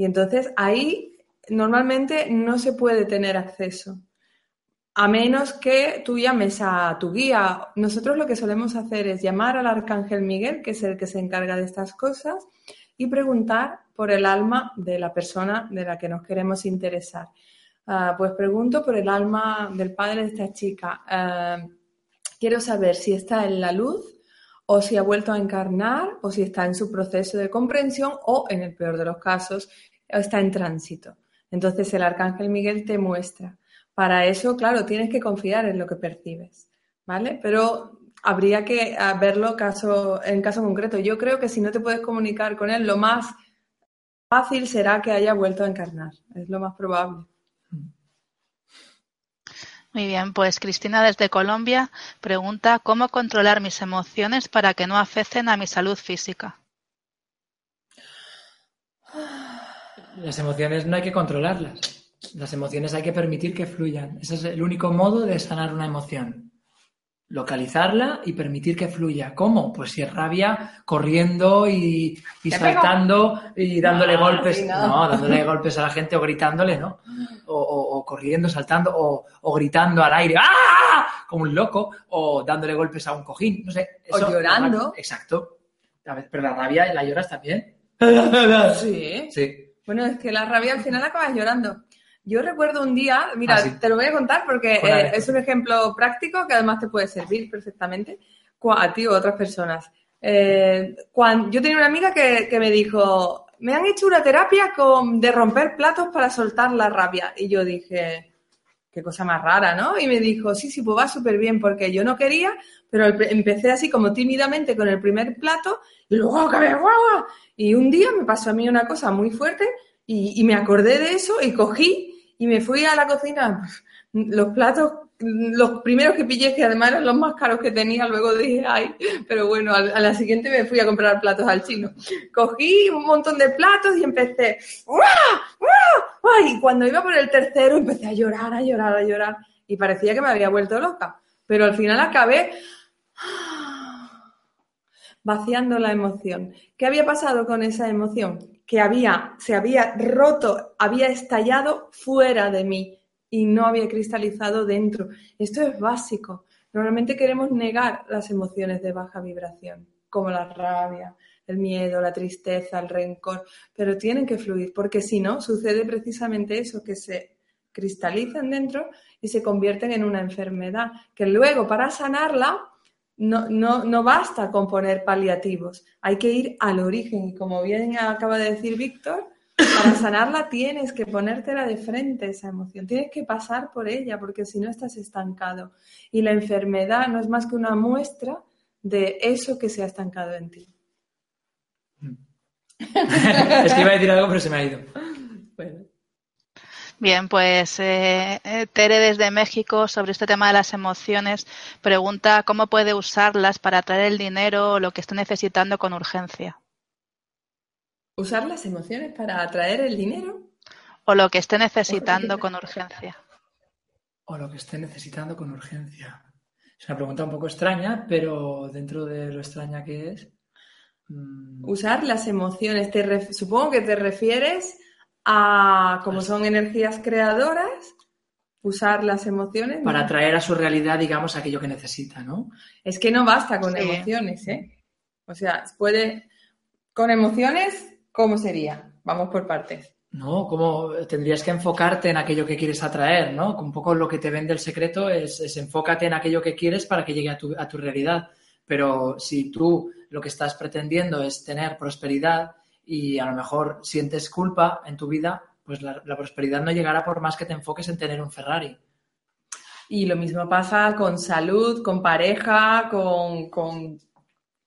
Speaker 2: Y entonces ahí normalmente no se puede tener acceso, a menos que tú llames a tu guía. Nosotros lo que solemos hacer es llamar al arcángel Miguel, que es el que se encarga de estas cosas, y preguntar por el alma de la persona de la que nos queremos interesar. Ah, pues pregunto por el alma del padre de esta chica. Ah, quiero saber si está en la luz o si ha vuelto a encarnar o si está en su proceso de comprensión o, en el peor de los casos, está en tránsito. Entonces el arcángel Miguel te muestra. Para eso, claro, tienes que confiar en lo que percibes, ¿vale? Pero habría que ah, verlo en caso concreto. Yo creo que si no te puedes comunicar con él, lo más fácil será que haya vuelto a encarnar. Es lo más probable.
Speaker 1: Muy bien, pues Cristina desde Colombia pregunta cómo controlar mis emociones para que no afecten a mi salud física.
Speaker 4: Las emociones no hay que controlarlas. Las emociones hay que permitir que fluyan. Ese es el único modo de sanar una emoción. localizarla y permitir que fluya. ¿Cómo? Pues si es rabia, corriendo y, y saltando y dándole
Speaker 2: No,
Speaker 4: golpes. No.
Speaker 2: no.
Speaker 4: dándole golpes a la gente o gritándole, ¿no? O, o- o corriendo, saltando, o, o gritando al aire, ¡ah! Como un loco, o dándole golpes a un cojín, no sé.
Speaker 2: O llorando.
Speaker 4: Exacto. A ver, Pero la rabia, ¿la lloras también?
Speaker 2: Sí.
Speaker 4: Sí.
Speaker 2: Bueno, es que la rabia al final acabas llorando. Yo recuerdo un día, mira,
Speaker 4: Ah, sí.
Speaker 2: te lo voy a contar porque eh, es un ejemplo práctico que además te puede servir perfectamente a ti o a otras personas. Eh, cuan- yo tenía una amiga que, que me dijo, me han hecho una terapia con, de romper platos para soltar la rabia. Y yo dije, qué cosa más rara, ¿no? Y me dijo, sí, sí, pues va súper bien porque yo no quería, pero empecé así como tímidamente con el primer plato y luego acabé, ¡guau! Y un día me pasó a mí una cosa muy fuerte y, me acordé de eso y cogí y me fui a la cocina. Los platos, los primeros que pillé, que además eran los más caros que tenía, luego dije, ay, pero bueno, a, la siguiente me fui a comprar platos al chino. Cogí un montón de platos y empecé, ¡guau! ¡guau! ¡guau! Y cuando iba por el tercero empecé a llorar, a llorar, a llorar. Y parecía que me había vuelto loca. Pero al final acabé vaciando la emoción. ¿Qué había pasado con esa emoción? Que había, se había roto, había estallado fuera de mí y no había cristalizado dentro. Esto es básico. Normalmente queremos negar las emociones de baja vibración, como la rabia, el miedo, la tristeza, el rencor, pero tienen que fluir, porque si no, sucede precisamente eso, que se cristalizan dentro y se convierten en una enfermedad, que luego para sanarla no, no, no basta con poner paliativos, hay que ir al origen. Y como bien acaba de decir Víctor, para sanarla tienes que ponértela de frente esa emoción, tienes que pasar por ella, porque si no estás estancado. Y la enfermedad no es más que una muestra de eso que se ha estancado en ti.
Speaker 4: es que iba a decir algo, pero se me ha ido.
Speaker 2: Bueno.
Speaker 1: Bien, pues eh, eh, Tere desde México sobre este tema de las emociones pregunta cómo puede usarlas para atraer el dinero o lo que esté necesitando con urgencia.
Speaker 2: Usar las emociones para atraer el dinero.
Speaker 1: O lo que esté necesitando con urgencia.
Speaker 4: O lo que esté necesitando con urgencia. Es una pregunta un poco extraña, pero dentro de lo extraña que es. mm,
Speaker 2: Usar las emociones. Te ref- Supongo que te refieres a, como son energías creadoras, usar las emociones.
Speaker 4: para
Speaker 2: ¿no?
Speaker 4: atraer a su realidad, digamos, aquello que necesita, ¿no?
Speaker 2: Es que no basta con
Speaker 1: Sí.
Speaker 2: emociones, ¿eh? O sea, puede. Con emociones, ¿cómo sería? Vamos por partes.
Speaker 4: No, como tendrías que enfocarte en aquello que quieres atraer, ¿no? Un poco lo que te vende el secreto es, es enfócate en aquello que quieres para que llegue a tu, a tu realidad. Pero si tú lo que estás pretendiendo es tener prosperidad y a lo mejor sientes culpa en tu vida, pues la, prosperidad no llegará por más que te enfoques en tener un Ferrari.
Speaker 2: Y lo mismo pasa con salud, con pareja, con, con,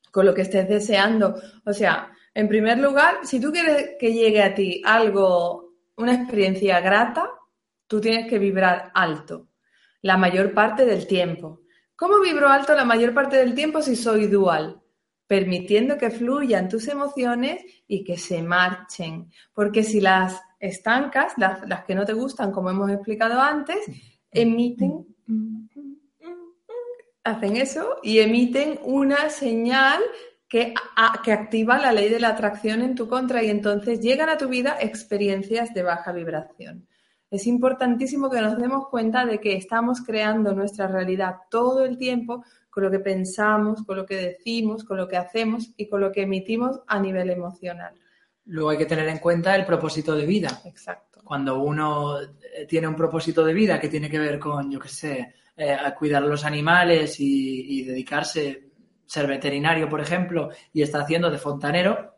Speaker 2: con lo que estés deseando. O sea, en primer lugar, si tú quieres que llegue a ti algo, una experiencia grata, tú tienes que vibrar alto la mayor parte del tiempo. ¿Cómo vibro alto la mayor parte del tiempo si soy dual? Permitiendo que fluyan tus emociones y que se marchen. Porque si las estancas, las, las que no te gustan, como hemos explicado antes, emiten, hacen eso y emiten una señal que, que activa la ley de la atracción en tu contra y entonces llegan a tu vida experiencias de baja vibración. Es importantísimo que nos demos cuenta de que estamos creando nuestra realidad todo el tiempo con lo que pensamos, con lo que decimos, con lo que hacemos y con lo que emitimos a nivel emocional.
Speaker 4: Luego hay que tener en cuenta el propósito de vida.
Speaker 2: Exacto.
Speaker 4: Cuando uno eh, tiene un propósito de vida que tiene que ver con, yo qué sé, eh, a cuidar a los animales y, y dedicarse, ser veterinario, por ejemplo, y está haciendo de fontanero,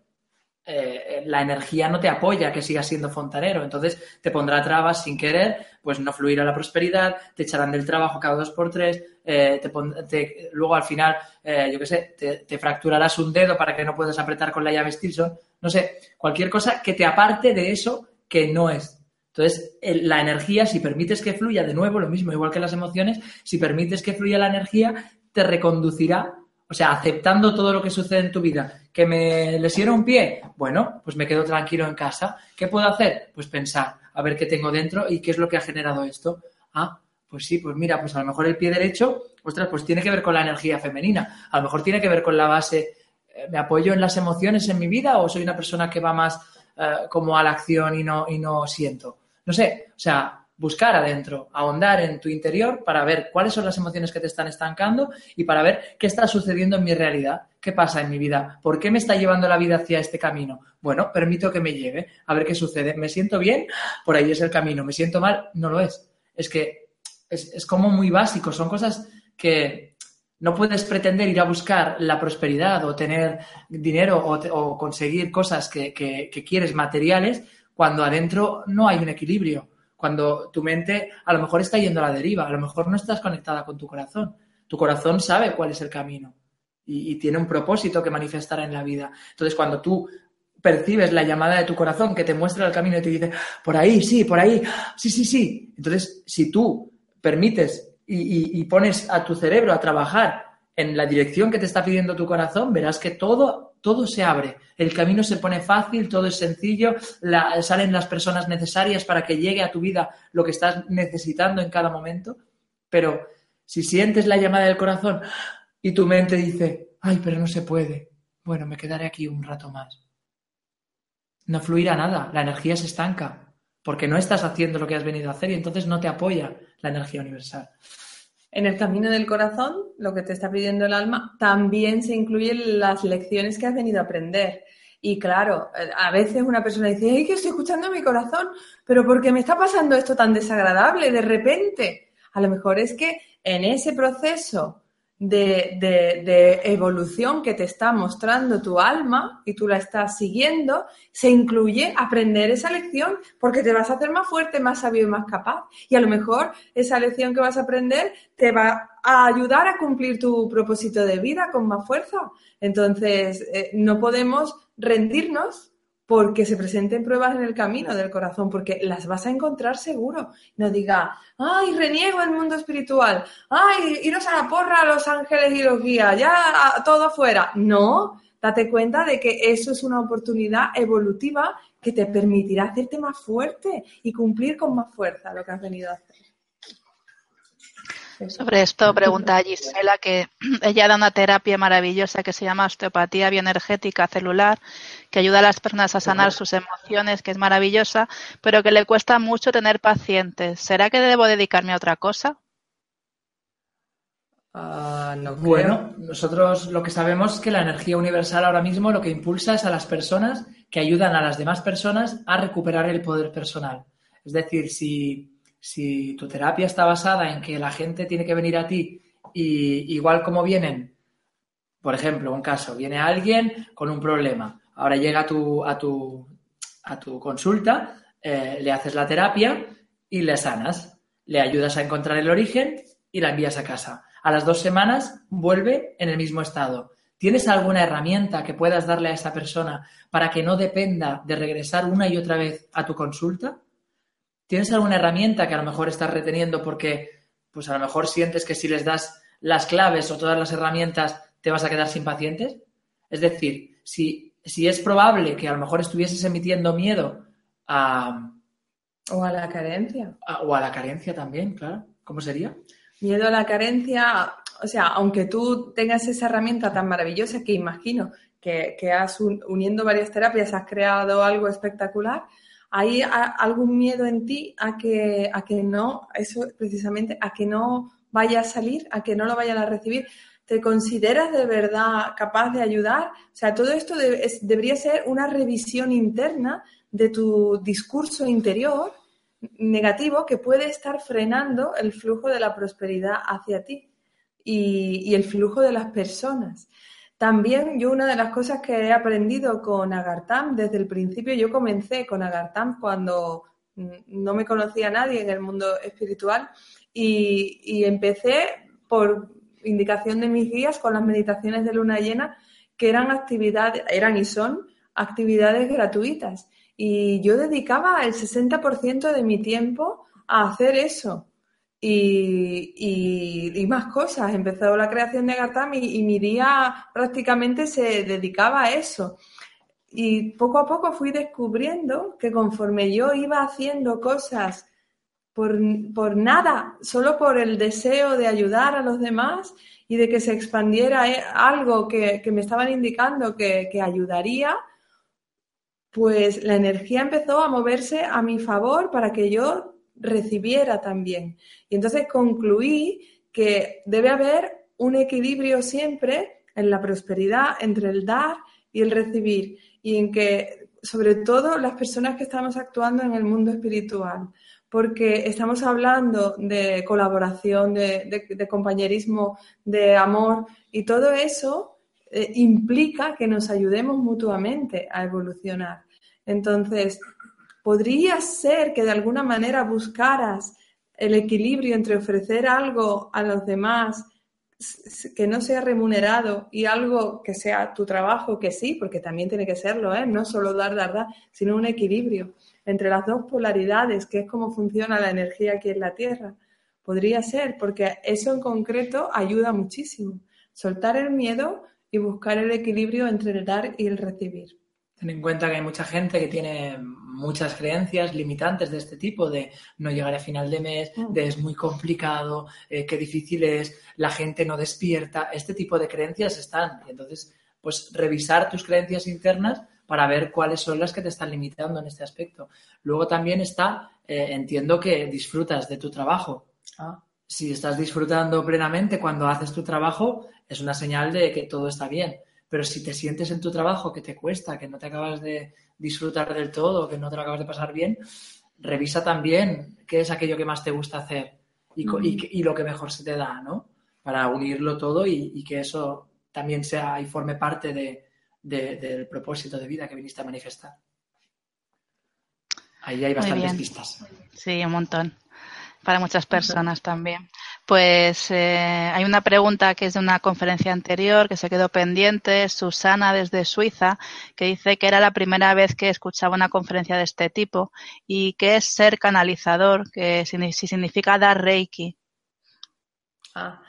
Speaker 4: eh, la energía no te apoya que sigas siendo fontanero. Entonces te pondrá trabas sin querer, pues no fluirá la prosperidad, te echarán del trabajo cada dos por tres, eh, te luego al final, eh, yo qué sé, te, te fracturarás un dedo para que no puedas apretar con la llave Stilson. No sé, cualquier cosa que te aparte de eso que no es. Entonces, la energía, si permites que fluya, de nuevo, lo mismo, igual que las emociones, si permites que fluya la energía, te reconducirá, o sea, aceptando todo lo que sucede en tu vida. ¿Que me lesiona un pie? Bueno, pues me quedo tranquilo en casa. ¿Qué puedo hacer? Pues pensar, a ver qué tengo dentro y qué es lo que ha generado esto. Ah, pues pues sí, pues mira, pues a lo mejor el pie derecho, ostras, pues tiene que ver con la energía femenina, a lo mejor tiene que ver con la base, eh, ¿me apoyo en las emociones en mi vida o soy una persona que va más eh, como a la acción y no, y no siento? No sé, o sea, buscar adentro, ahondar en tu interior para ver cuáles son las emociones que te están estancando y para ver qué está sucediendo en mi realidad, qué pasa en mi vida, por qué me está llevando la vida hacia este camino. Bueno, permito que me lleve, a ver qué sucede. ¿Me siento bien? Por ahí es el camino. ¿Me siento mal? No lo es. Es que es, como muy básico, son cosas que no puedes pretender ir a buscar la prosperidad o tener dinero o, conseguir cosas que quieres materiales cuando adentro no hay un equilibrio cuando tu mente a lo mejor está yendo a la deriva, a lo mejor no estás conectada con tu corazón. Tu corazón sabe cuál es el camino y, tiene un propósito que manifestar en la vida. Entonces, cuando tú percibes la llamada de tu corazón que te muestra el camino y te dice, por ahí, sí, por ahí, sí, sí, sí. Entonces, si tú permites y, pones a tu cerebro a trabajar en la dirección que te está pidiendo tu corazón, verás que todo todo se abre, el camino se pone fácil, todo es sencillo, salen las personas necesarias para que llegue a tu vida lo que estás necesitando en cada momento. Pero si sientes la llamada del corazón y tu mente dice, ay, pero no se puede, bueno, me quedaré aquí un rato más. No fluirá nada, la energía se estanca, porque no estás haciendo lo que has venido a hacer y entonces no te apoya la energía universal.
Speaker 2: En el camino del corazón, lo que te está pidiendo el alma, también se incluyen las lecciones que has venido a aprender. Y claro, a veces una persona dice, ¡ay, que estoy escuchando mi corazón! Pero ¿por qué me está pasando esto tan desagradable de repente? A lo mejor es que en ese proceso de, de, evolución que te está mostrando tu alma y tú la estás siguiendo, se incluye aprender esa lección porque te vas a hacer más fuerte, más sabio y más capaz. Y a lo mejor esa lección que vas a aprender te va a ayudar a cumplir tu propósito de vida con más fuerza. Entonces, eh, no podemos rendirnos porque se presenten pruebas en el camino del corazón, porque las vas a encontrar seguro. No diga, ay, reniego el mundo espiritual, ay, iros a la porra a los ángeles y los guías, ya todo fuera. No, date cuenta de que eso es una oportunidad evolutiva que te permitirá hacerte más fuerte y cumplir con más fuerza lo que has venido a hacer.
Speaker 1: Sobre esto pregunta Gisela que ella da una terapia maravillosa que se llama osteopatía bioenergética celular, que ayuda a las personas a sanar sus emociones, que es maravillosa, pero que le cuesta mucho tener pacientes. ¿Será que debo dedicarme a otra cosa?
Speaker 4: Ah, bueno, nosotros lo que sabemos es que la energía universal ahora mismo lo que impulsa es a las personas que ayudan a las demás personas a recuperar el poder personal. Es decir, si si tu terapia está basada en que la gente tiene que venir a ti y igual como vienen, por ejemplo, un caso, viene alguien con un problema, ahora llega a tu, a tu, a tu consulta, eh, le haces la terapia y le sanas, le ayudas a encontrar el origen y la envías a casa. A las dos semanas vuelve en el mismo estado. ¿Tienes alguna herramienta que puedas darle a esa persona para que no dependa de regresar una y otra vez a tu consulta? ¿Tienes alguna herramienta que a lo mejor estás reteniendo porque, pues a lo mejor sientes que si les das las claves o todas las herramientas te vas a quedar sin pacientes? Es decir, si, si es probable que a lo mejor estuvieses emitiendo miedo a...
Speaker 2: O a la carencia.
Speaker 4: o a la carencia también, claro. ¿Cómo sería?
Speaker 2: Miedo a la carencia, o sea, aunque tú tengas esa herramienta tan maravillosa que imagino que, que has uniendo varias terapias has creado algo espectacular, ¿Hay algún miedo en ti a que, a que no, eso precisamente, a que no vaya a salir, a que no lo vayan a recibir? ¿Te consideras de verdad capaz de ayudar? O sea, todo esto debería ser una revisión interna de tu discurso interior negativo que puede estar frenando el flujo de la prosperidad hacia ti y, y el flujo de las personas. También yo una de las cosas que he aprendido con Agartam desde el principio, yo comencé con Agartam cuando no me conocía nadie en el mundo espiritual y, empecé por indicación de mis guías con las meditaciones de luna llena que eran actividades, eran y son actividades gratuitas. Y yo dedicaba el 60% de mi tiempo a hacer eso y, más cosas. Empezó la creación de Gatam y, mi día prácticamente se dedicaba a eso. Y poco a poco fui descubriendo que conforme yo iba haciendo cosas por, nada, solo por el deseo de ayudar a los demás y de que se expandiera eh, algo que, me estaban indicando que, que ayudaría, pues la energía empezó a moverse a mi favor para que yo recibiera también. Y entonces concluí que debe haber un equilibrio siempre en la prosperidad entre el dar y el recibir y en que sobre todo las personas que estamos actuando en el mundo espiritual, porque estamos hablando de colaboración, de, compañerismo, de amor y todo eso eh, implica que nos ayudemos mutuamente a evolucionar. Entonces, podría ser que de alguna manera buscaras el equilibrio entre ofrecer algo a los demás que no sea remunerado y algo que sea tu trabajo, que sí, porque también tiene que serlo, ¿eh? no solo dar, dar, dar, sino un equilibrio entre las dos polaridades, que es cómo funciona la energía aquí en la Tierra. Podría ser, porque eso en concreto ayuda muchísimo. Soltar el miedo y buscar el equilibrio entre el dar y el recibir.
Speaker 4: Ten en cuenta que hay mucha gente que tiene muchas creencias limitantes de este tipo, de no llegar a final de mes, mm. de es muy complicado, eh, qué difícil es, la gente no despierta, este tipo de creencias están. Y entonces, pues revisar tus creencias internas para ver cuáles son las que te están limitando en este aspecto. Luego también está, eh, entiendo que disfrutas de tu trabajo. Ah. Si estás disfrutando plenamente cuando haces tu trabajo, es una señal de que todo está bien. Pero si te sientes en tu trabajo que te cuesta, que no te acabas de disfrutar del todo, que no te lo acabas de pasar bien, revisa también qué es aquello que más te gusta hacer y, y, lo que mejor se te da, ¿no? Para unirlo todo y, que eso también sea y forme parte de, del propósito de vida que viniste a manifestar. Ahí hay bastantes pistas.
Speaker 1: Sí, un montón. Para muchas personas también. Pues eh, hay una pregunta que es de una conferencia anterior que se quedó pendiente, Susana desde Suiza, que dice que era la primera vez que escuchaba una conferencia de este tipo y que es ser canalizador, que si significa dar reiki.
Speaker 2: Ah,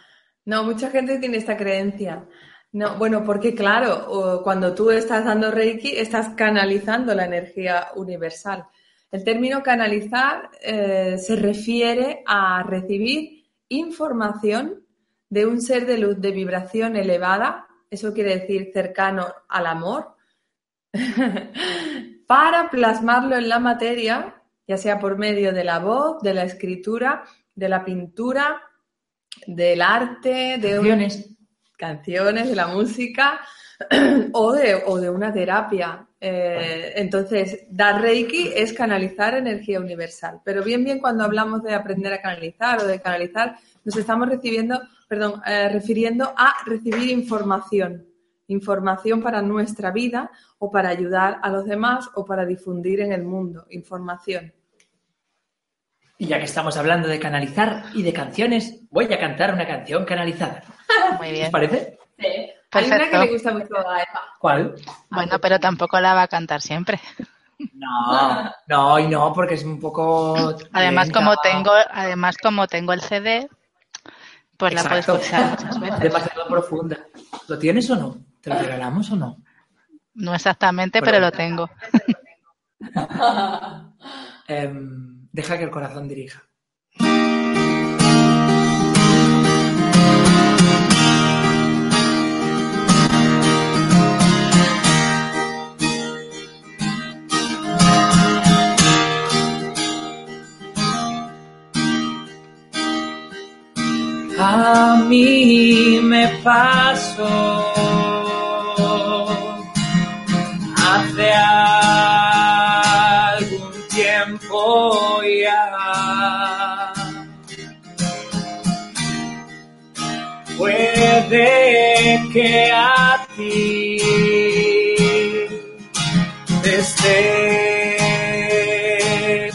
Speaker 2: no, mucha gente tiene esta creencia. No, bueno, porque claro, cuando tú estás dando reiki, estás canalizando la energía universal. El término canalizar eh, se refiere a recibir información de un ser de luz de vibración elevada, eso quiere decir cercano al amor, para plasmarlo en la materia, ya sea por medio de la voz, de la escritura, de la pintura, del arte, de
Speaker 4: canciones,
Speaker 2: canciones de la música o de, o de una terapia. Eh, entonces, dar Reiki es canalizar energía universal. Pero bien, bien, cuando hablamos de aprender a canalizar o de canalizar, nos estamos recibiendo, perdón, eh, refiriendo a recibir información. Información para nuestra vida o para ayudar a los demás o para difundir en el mundo. Información.
Speaker 4: Y ya que estamos hablando de canalizar y de canciones, voy a cantar una canción canalizada.
Speaker 1: Muy bien.
Speaker 4: ¿Os parece?
Speaker 2: Sí. Hay una que me gusta mucho a Eva.
Speaker 4: ¿Cuál?
Speaker 1: Bueno, pero tampoco la va a cantar siempre.
Speaker 4: No, no, y no, porque es un poco.
Speaker 1: Además, como tengo, además, como tengo el CD, pues la puedes escuchar muchas veces.
Speaker 4: Demasiado profunda. ¿Lo tienes o no? ¿Te lo regalamos o no?
Speaker 1: No exactamente, pero, lo tengo.
Speaker 4: Em, deja que el corazón dirija. A mí me pasó hace algún tiempo ya. Puede que a ti esté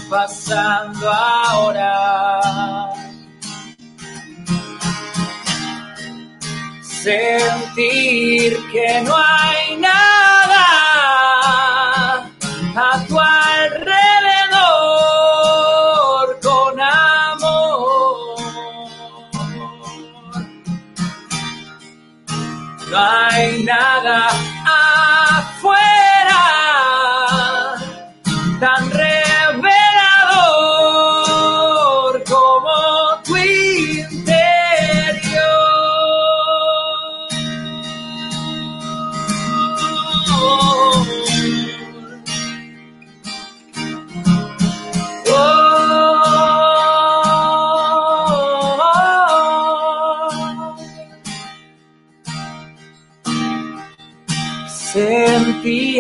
Speaker 4: pasando ahora. Sentir que no hay nada a tu alrededor con amor. No hay nada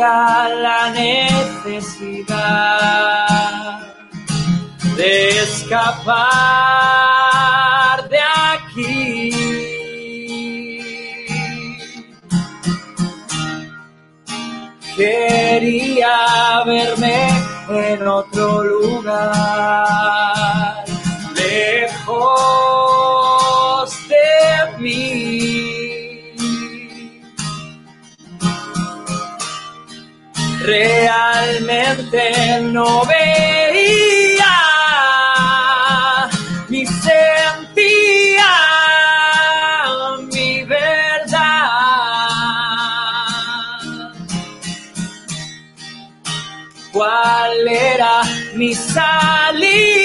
Speaker 3: la necesidad de escapar de aquí. Quería verme en otro lugar, Realmente no veía ni sentía mi verdad. ¿Cuál era mi salida?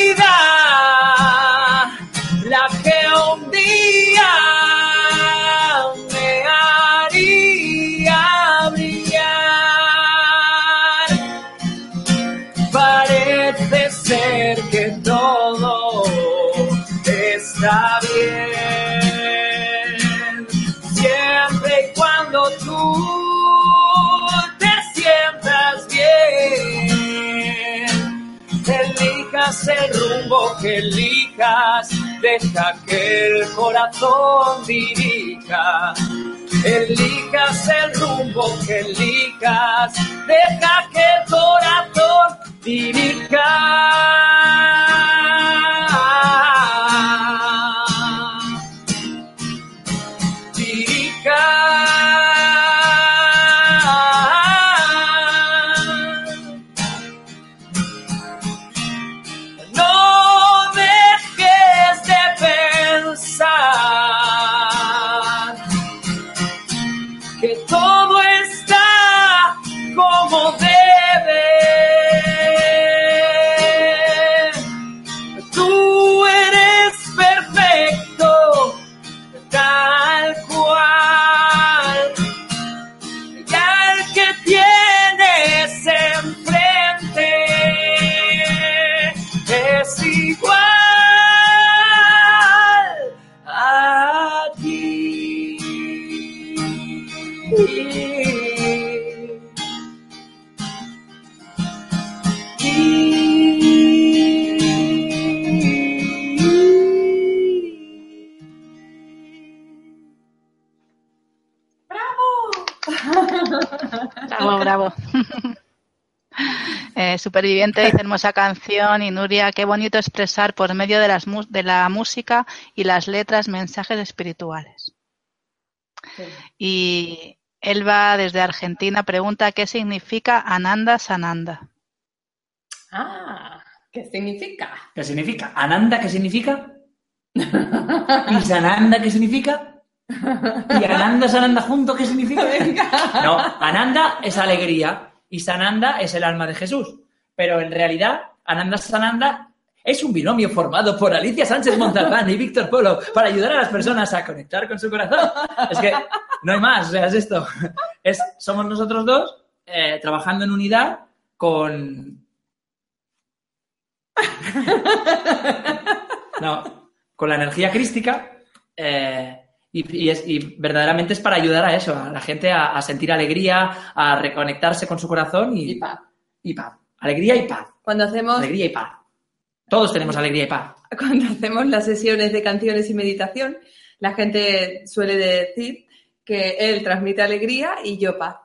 Speaker 3: Rumbo que elijas, deja que el corazón dirija. Elijas el rumbo que elijas, deja que el corazón dirija.
Speaker 1: Eh, superviviente dice hermosa canción y Nuria, qué bonito expresar por medio de, las, mu- de la música y las letras mensajes espirituales. Y Elba desde Argentina pregunta qué significa Ananda Sananda.
Speaker 2: Ah, ¿qué significa?
Speaker 3: ¿Qué significa? ¿Ananda qué significa? ¿Y Sananda qué significa? ¿Y Ananda Sananda junto qué significa? No, Ananda es alegría y Sananda es el alma de Jesús. Pero en realidad, Ananda Sananda es un binomio formado por Alicia Sánchez Montalbán y Víctor Polo para ayudar a las personas a conectar con su corazón. Es que no hay más, o sea, es esto. Es, somos nosotros dos eh, trabajando en unidad con, No, con la energía crística eh, y, y es- y verdaderamente es para ayudar a eso, a la gente a, a sentir alegría, a reconectarse con su corazón y,
Speaker 2: Y paz.
Speaker 3: y paz. Alegría y paz.
Speaker 2: Cuando hacemos,
Speaker 3: Alegría y paz. Todos tenemos alegría y paz.
Speaker 2: cuando hacemos las sesiones de canciones y meditación, la gente suele decir que él transmite alegría y yo paz.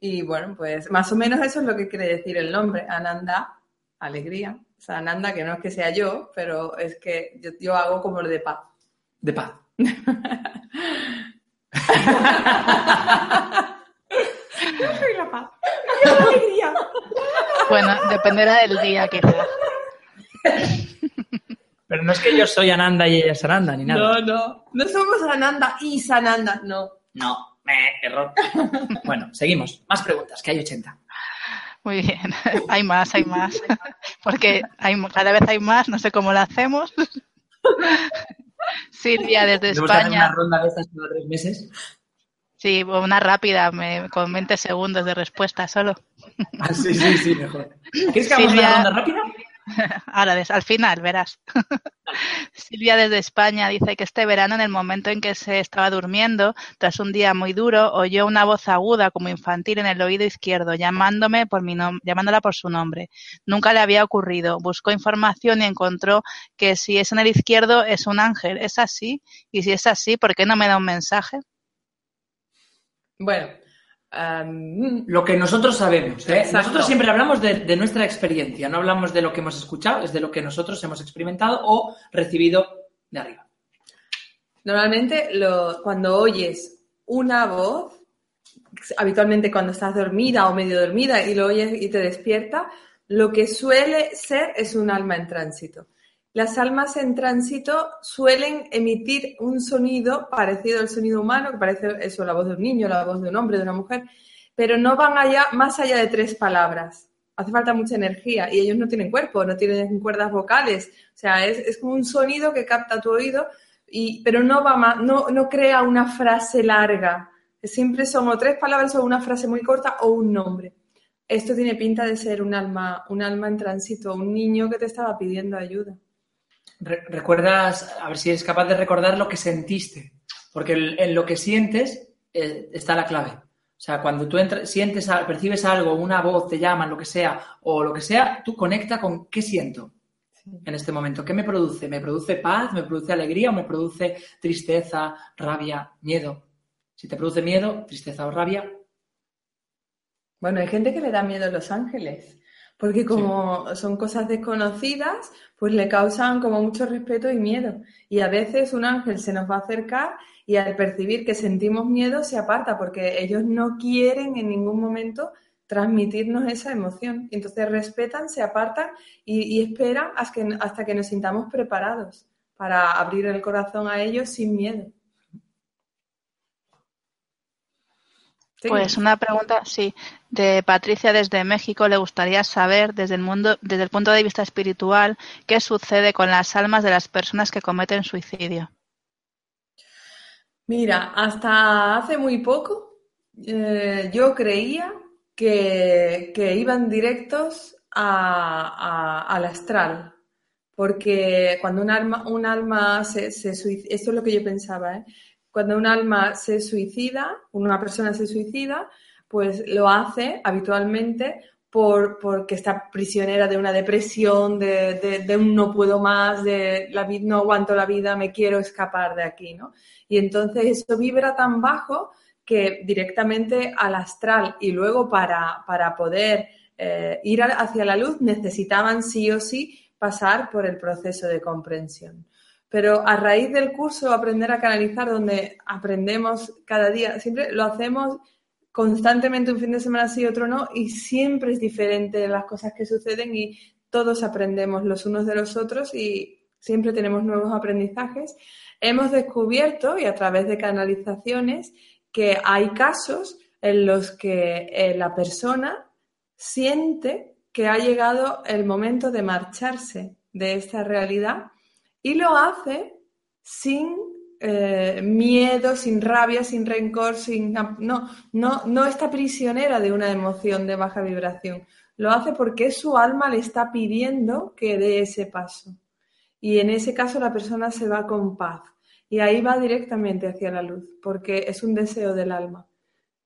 Speaker 2: Y bueno, pues más o menos eso es lo que quiere decir el nombre, Ananda, alegría. O sea, Ananda, que no es que sea yo, pero es que yo, yo hago como lo de paz.
Speaker 3: De paz.
Speaker 2: Yo soy la paz. Yo soy la alegría.
Speaker 1: Bueno, dependerá del día quizás.
Speaker 3: Pero no es que yo soy Ananda y ella es Ananda, ni nada.
Speaker 2: No, no. No somos Ananda y Sananda, no.
Speaker 3: No, me, error. Bueno, seguimos. Más preguntas, que hay 80.
Speaker 1: Muy bien. Hay más, hay más. Porque hay, cada vez hay más, no sé cómo lo hacemos. Silvia desde
Speaker 3: que hacer una
Speaker 1: España.
Speaker 3: ronda de estas cada tres meses.
Speaker 1: Sí, una rápida, me, con 20 segundos de respuesta solo.
Speaker 3: Ah, sí, sí, sí, mejor. ¿Quieres que hagamos
Speaker 1: Silvia-
Speaker 3: una ronda rápida?
Speaker 1: Ahora, al final, verás. Silvia desde España dice que este verano, en el momento en que se estaba durmiendo, tras un día muy duro, oyó una voz aguda como infantil en el oído izquierdo, llamándome por mi llamándola por su nombre. Nunca le había ocurrido. Buscó información y encontró que si es en el izquierdo es un ángel. ¿Es así? Y si es así, ¿por qué no me da un mensaje?
Speaker 4: Bueno, lo que nosotros sabemos. ¿eh? Nosotros siempre hablamos de, nuestra experiencia, no hablamos de lo que hemos escuchado, es de lo que nosotros hemos experimentado o recibido de arriba.
Speaker 2: Normalmente, cuando oyes una voz, habitualmente cuando estás dormida o medio dormida y lo oyes y te despierta, lo que suele ser es un alma en tránsito. Las almas en tránsito suelen emitir un sonido parecido al sonido humano, que parece eso, la voz de un niño, la voz de un hombre, de una mujer, pero no van allá, más allá de tres palabras. Hace falta mucha energía y ellos no tienen cuerpo, no tienen cuerdas vocales. O sea, es, como un sonido que capta tu oído, y, pero no, va más, no, no crea una frase larga. Siempre son o tres palabras o una frase muy corta o un nombre. Esto tiene pinta de ser un alma, un alma en tránsito, un niño que te estaba pidiendo ayuda
Speaker 4: recuerdas, a ver si eres capaz de recordar lo que sentiste, porque en lo que sientes eh, está la clave. O sea, cuando tú sientes, percibes algo, una voz, te llaman, lo que sea, o lo que sea, tú conecta con qué siento en este momento. ¿Qué me produce? ¿Me produce paz? ¿Me produce alegría? ¿O me produce tristeza, rabia, miedo? Si te produce miedo, tristeza o rabia.
Speaker 2: Bueno, hay gente que le da miedo a los ángeles porque como son cosas desconocidas, pues le causan como mucho respeto y miedo. Y a veces un ángel se nos va a acercar y al percibir que sentimos miedo se aparta porque ellos no quieren en ningún momento transmitirnos esa emoción. Entonces respetan, se apartan y, esperan hasta que, hasta que nos sintamos preparados para abrir el corazón a ellos sin miedo.
Speaker 1: Pues una pregunta, sí, de Patricia desde México. Le gustaría saber, desde el mundo, desde el punto de vista espiritual, qué sucede con las almas de las personas que cometen suicidio.
Speaker 2: Mira, hasta hace muy poco eh, yo creía que, iban directos al astral, porque cuando un alma, un alma se, se suicida, esto es lo que yo pensaba, ¿eh? Cuando un alma se suicida, una persona se suicida, pues lo hace habitualmente por, porque está prisionera de una depresión, de, un no puedo más, de no aguanto la vida, me quiero escapar de aquí, ¿no? Y entonces eso vibra tan bajo que directamente al astral y luego para, para poder eh, ir hacia la luz necesitaban sí o sí pasar por el proceso de comprensión. Pero a raíz del curso Aprender a Canalizar, donde aprendemos cada día, siempre lo hacemos constantemente un fin de semana sí, otro no, y siempre es diferente las cosas que suceden y todos aprendemos los unos de los otros y siempre tenemos nuevos aprendizajes. Hemos descubierto, y a través de canalizaciones, que hay casos en los que eh, la persona siente que ha llegado el momento de marcharse de esta realidad y lo hace sin eh, miedo, sin rabia, sin rencor, sin no, no, no está prisionera de una emoción de baja vibración. Lo hace porque su alma le está pidiendo que dé ese paso. Y en ese caso la persona se va con paz. Y ahí va directamente hacia la luz, porque es un deseo del alma.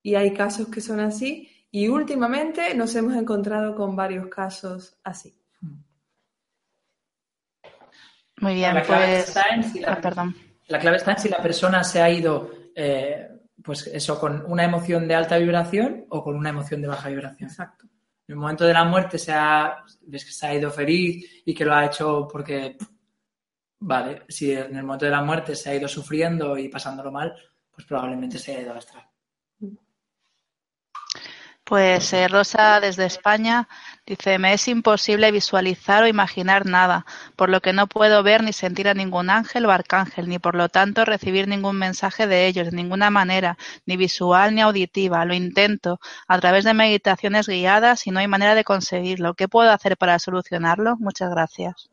Speaker 2: Y hay casos que son así, y últimamente nos hemos encontrado con varios casos así.
Speaker 1: Muy bien, la clave pues... Está en si la... Ah, perdón.
Speaker 4: La clave está en si la persona se ha ido, eh, pues eso, con una emoción de alta vibración o con una emoción de baja vibración.
Speaker 2: Exacto.
Speaker 4: En el momento de la muerte se ha, ves que se ha ido feliz y que lo ha hecho porque, vale, si en el momento de la muerte se ha ido sufriendo y pasándolo mal, pues probablemente se haya ido al astral.
Speaker 1: Pues eh, Rosa desde España dice, me es imposible visualizar o imaginar nada, por lo que no puedo ver ni sentir a ningún ángel o arcángel, ni por lo tanto recibir ningún mensaje de ellos de ninguna manera, ni visual ni auditiva. Lo intento a través de meditaciones guiadas y no hay manera de conseguirlo. ¿Qué puedo hacer para solucionarlo? Muchas gracias.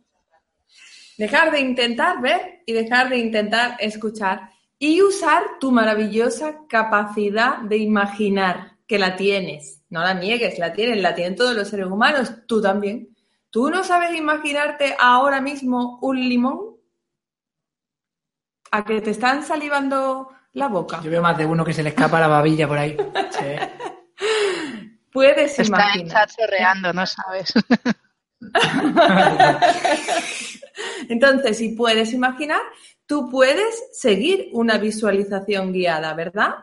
Speaker 2: Dejar de intentar ver y dejar de intentar escuchar y usar tu maravillosa capacidad de imaginar que la tienes, no la niegues, la tienes, la tienen todos los seres humanos, tú también. ¿Tú no sabes imaginarte ahora mismo un limón? ¿A que te están salivando la boca?
Speaker 4: Yo veo más de uno que se le escapa la babilla por ahí.
Speaker 2: Puedes
Speaker 1: Está
Speaker 2: imaginar.
Speaker 1: chorreando, no sabes.
Speaker 2: Entonces, si puedes imaginar, tú puedes seguir una visualización guiada, ¿verdad?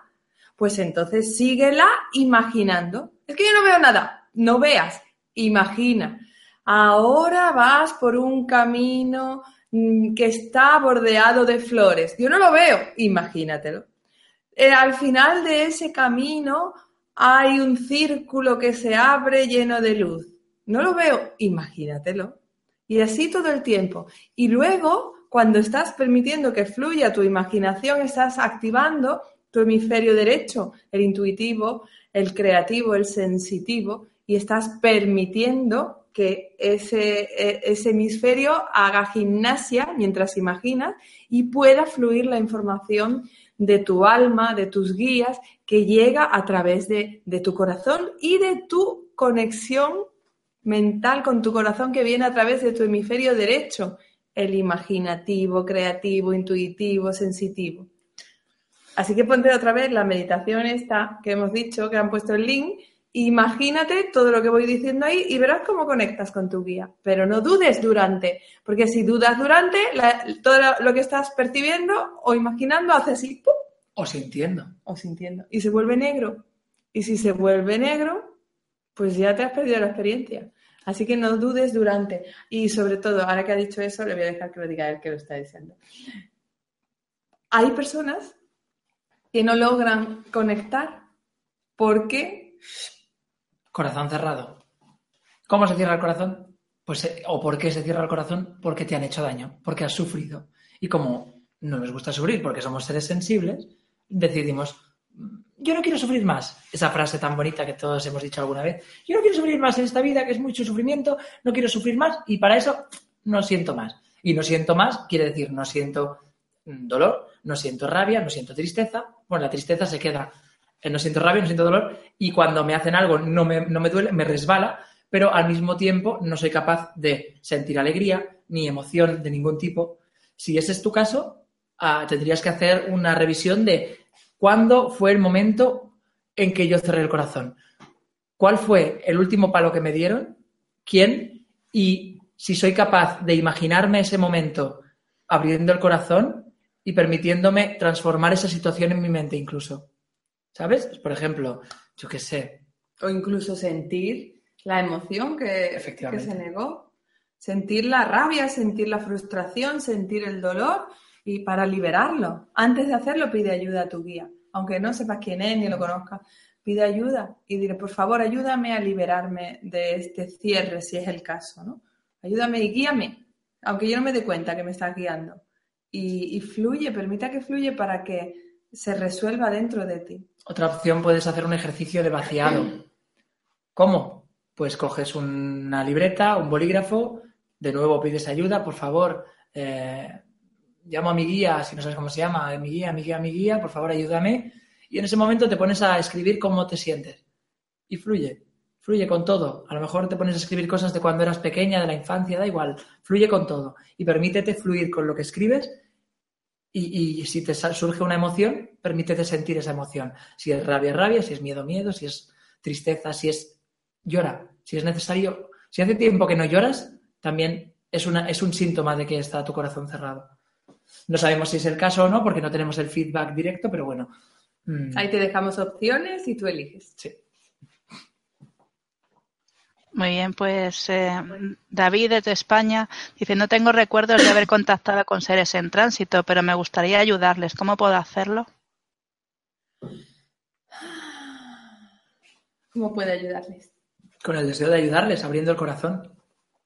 Speaker 2: Pues entonces síguela imaginando. Es que yo no veo nada. No veas, imagina. Ahora vas por un camino mm, que está bordeado de flores. Yo no lo veo, imagínatelo. Eh, al final de ese camino hay un círculo que se abre lleno de luz. No lo veo, imagínatelo. Y así todo el tiempo. Y luego, cuando estás permitiendo que fluya tu imaginación, estás activando tu hemisferio derecho, el intuitivo, el creativo, el sensitivo, y estás permitiendo que ese, e, ese hemisferio haga gimnasia mientras imaginas y pueda fluir la información de tu alma, de tus guías, que llega a través de, de tu corazón y de tu conexión mental con tu corazón que viene a través de tu hemisferio derecho, el imaginativo, creativo, intuitivo, sensitivo. Así que ponte otra vez la meditación esta que hemos dicho, que han puesto el link. Imagínate todo lo que voy diciendo ahí y verás cómo conectas con tu guía. Pero no dudes durante, porque si dudas durante, la- todo lo que estás percibiendo o imaginando hace así, ¡pum!
Speaker 4: O sintiendo.
Speaker 2: o sintiendo. Y se vuelve negro. Y si se vuelve negro, pues ya te has perdido la experiencia. Así que no dudes durante. Y sobre todo, ahora que ha dicho eso, le voy a dejar que lo diga él que lo está diciendo. Hay personas que no logran conectar porque
Speaker 4: Corazón cerrado. ¿Cómo se cierra el corazón? Pues, eh, ¿o por qué se cierra el corazón? Porque te han hecho daño, porque has sufrido. Y como no nos gusta sufrir porque somos seres sensibles, decidimos, "Mm, yo no quiero sufrir más. Esa frase tan bonita que todos hemos dicho alguna vez. Yo no quiero sufrir más en esta vida, que es mucho sufrimiento, no quiero sufrir más y para eso no siento más. Y no siento más quiere decir no siento dolor, no siento rabia, no siento tristeza. Bueno, la tristeza se queda no siento rabia, no siento dolor, y cuando me hacen algo no me, no me duele, me resbala, pero al mismo tiempo no soy capaz de sentir alegría ni emoción de ningún tipo. Si ese es tu caso, ah, tendrías que hacer una revisión de cuándo fue el momento en que yo cerré el corazón. ¿Cuál fue el último palo que me dieron? ¿Quién? Y si soy capaz de imaginarme ese momento abriendo el corazón y permitiéndome transformar esa situación en mi mente incluso. ¿Sabes? Por ejemplo, yo qué sé,
Speaker 2: o incluso sentir la emoción que, que se negó, sentir la rabia, sentir la frustración, sentir el dolor y para liberarlo. Antes de hacerlo pide ayuda a tu guía, aunque no sepas quién es ni lo conozcas, pide ayuda y dile, por favor, ayúdame a liberarme de este cierre si es el caso, ¿no? Ayúdame y guíame, aunque yo no me dé cuenta que me estás guiando. Y, y fluye, permita que fluye para que se resuelva dentro de ti.
Speaker 4: Otra opción puedes hacer un ejercicio de vaciado. ¿Cómo? Pues coges una libreta, un bolígrafo, de nuevo pides ayuda, por favor, eh, llamo a mi guía, si no sabes cómo se llama, mi guía, mi guía, mi guía, por favor ayúdame. Y en ese momento te pones a escribir cómo te sientes. Y fluye, fluye con todo. A lo mejor te pones a escribir cosas de cuando eras pequeña, de la infancia, da igual, fluye con todo. Y permítete fluir con lo que escribes y, y si te surge una emoción, permítete sentir esa emoción. Si es rabia, rabia, si es miedo, miedo, si es tristeza, si es llora, si es necesario. Si hace tiempo que no lloras, también es, una, es un síntoma de que está tu corazón cerrado. No sabemos si es el caso o no, porque no tenemos el feedback directo, pero bueno. mm,
Speaker 2: Ahí te dejamos opciones y tú eliges.
Speaker 4: sí.
Speaker 1: Muy bien, pues eh, David desde España dice, no tengo recuerdos de haber contactado con seres en tránsito, pero me gustaría ayudarles. ¿Cómo puedo hacerlo?
Speaker 2: ¿Cómo puede ayudarles?
Speaker 4: con el deseo de ayudarles, abriendo el corazón.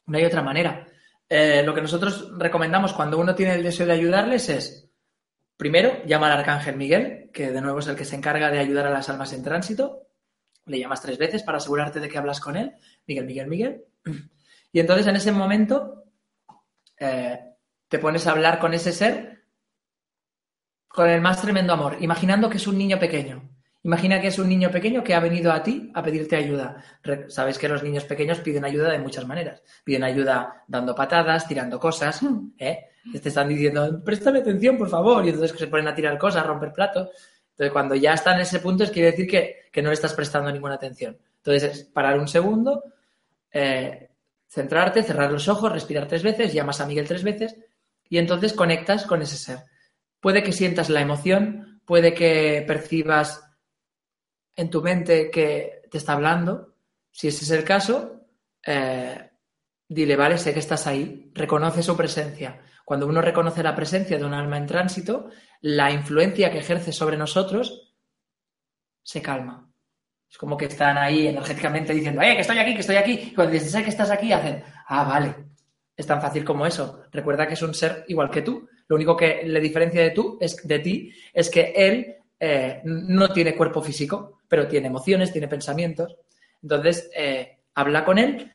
Speaker 4: No hay otra manera. Eh, lo que nosotros recomendamos cuando uno tiene el deseo de ayudarles es, primero, llama al Arcángel Miguel, que de nuevo es el que se encarga de ayudar a las almas en tránsito. Le llamas tres veces para asegurarte de que hablas con él. Miguel, Miguel, Miguel. Y entonces en ese momento eh, te pones a hablar con ese ser con el más tremendo amor, imaginando que es un niño pequeño. Imagina que es un niño pequeño que ha venido a ti a pedirte ayuda. Sabes que los niños pequeños piden ayuda de muchas maneras. Piden ayuda dando patadas, tirando cosas, hmm. ¿eh? Te están diciendo, préstame atención, por favor. Y entonces se ponen a tirar cosas, a romper platos. Entonces, cuando ya está en ese punto, es quiere decir que, no le estás prestando ninguna atención. Entonces, es parar un segundo, eh, centrarte, cerrar los ojos, respirar tres veces, llamas a Miguel tres veces y entonces conectas con ese ser. Puede que sientas la emoción, puede que percibas en tu mente que te está hablando. Si ese es el caso, eh, dile, vale, sé que estás ahí, reconoce su presencia. Cuando uno reconoce la presencia de un alma en tránsito, la influencia que ejerce sobre nosotros se calma. Es como que están ahí energéticamente diciendo, ¡eh, que estoy aquí, que estoy aquí! Y cuando dices, que estás aquí, hacen, ¡ah, vale! Es tan fácil como eso. Recuerda que es un ser igual que tú. Lo único que le diferencia de, tú, es, de ti es que él eh, no tiene cuerpo físico, pero tiene emociones, tiene pensamientos. Entonces, eh, habla con él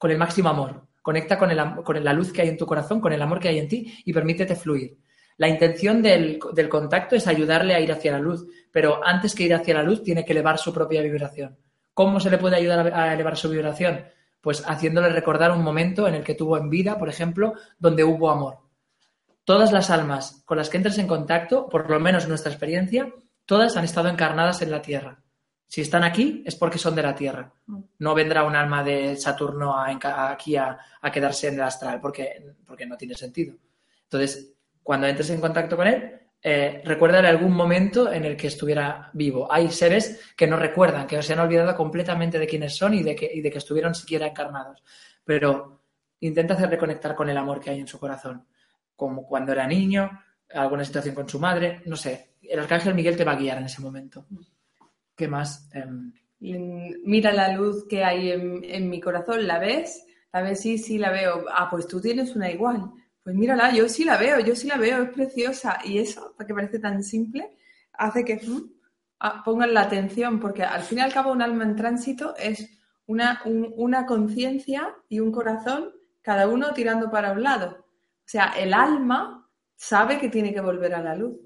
Speaker 4: con el máximo amor. Conecta con, con, la luz que hay en tu corazón, con el amor que hay en ti y permítete fluir. La intención del, contacto es ayudarle a ir hacia la luz, pero antes que ir hacia la luz tiene que elevar su propia vibración. ¿Cómo se le puede ayudar a elevar su vibración? Pues haciéndole recordar un momento en el que tuvo en vida, por ejemplo, donde hubo amor todas las almas con las que entres en contacto, por lo menos nuestra experiencia, todas han estado encarnadas en la Tierra. Si están aquí es porque son de la Tierra. No vendrá un alma de Saturno aquí a, quedarse en el astral porque, porque no tiene sentido. Entonces, cuando entres en contacto con él, eh, recuérdale algún momento en el que estuviera vivo. Hay seres que no recuerdan, que se han olvidado completamente de quiénes son y de que, y de que estuvieron siquiera encarnados. Pero intenta hacer reconectar con el amor que hay en su corazón como cuando era niño, alguna situación con su madre, no sé. El arcángel Miguel te va a guiar en ese momento. ¿Qué más? Em,
Speaker 2: mira la luz que hay en, mi corazón, ¿la ves? La ves, sí, sí, la veo. Ah, pues tú tienes una igual. Pues mírala, yo sí la veo, yo sí la veo, es preciosa. Y eso, que parece tan simple, hace que ah, pongan la atención, porque al fin y al cabo un alma en tránsito es una, una conciencia y un corazón, cada uno tirando para un lado. O sea, el alma sabe que tiene que volver a la luz,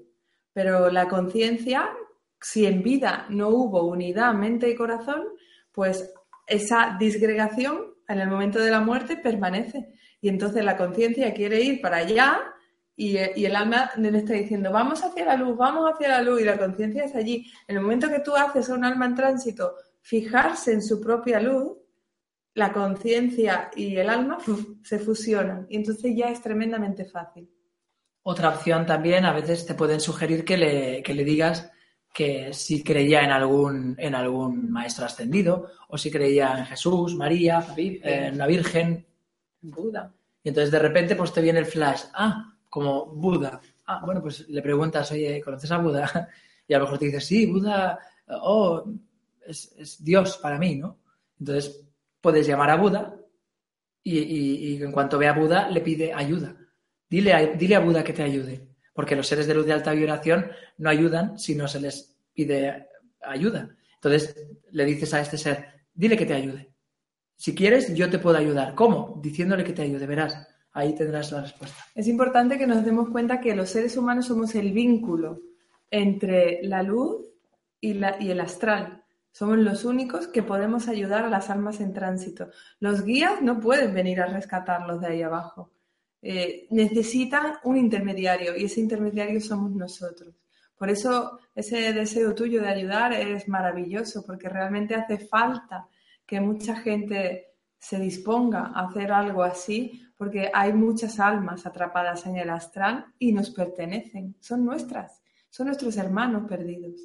Speaker 2: pero la conciencia, si en vida no hubo unidad mente y corazón, pues esa disgregación en el momento de la muerte permanece. Y entonces la conciencia quiere ir para allá y, el alma le está diciendo, vamos hacia la luz, vamos hacia la luz, y la conciencia es allí. En el momento que tú haces a un alma en tránsito fijarse en su propia luz, la conciencia y el alma se fusionan y entonces ya es tremendamente fácil.
Speaker 4: Otra opción también, a veces te pueden sugerir que le, le digas que si creía en algún, en algún maestro ascendido o si creía en Jesús, María, en la Virgen, Buda. Y entonces de repente pues te viene el flash, ah, como Buda. Ah, bueno, pues le preguntas, oye, ¿conoces a Buda? Y a lo mejor te dice, sí, Buda, oh, es, es Dios para mí, ¿no? Entonces puedes llamar a Buda y, en cuanto ve a Buda le pide ayuda. Dile a, dile a Buda que te ayude, porque los seres de luz de alta vibración no ayudan si no se les pide ayuda. Entonces le dices a este ser, dile que te ayude. Si quieres, yo te puedo ayudar. ¿Cómo? Diciéndole que te ayude, verás. Ahí tendrás la respuesta.
Speaker 2: Es importante que nos demos cuenta que los seres humanos somos el vínculo entre la luz y, el astral. Somos los únicos que podemos ayudar a las almas en tránsito. Los guías no pueden venir a rescatarlos de ahí abajo. Eh, necesitan un intermediario y ese intermediario somos nosotros. Por eso ese deseo tuyo de ayudar es maravilloso, porque realmente hace falta que mucha gente se disponga a hacer algo así, porque hay muchas almas atrapadas en el astral y nos pertenecen, son nuestras, son nuestros hermanos perdidos.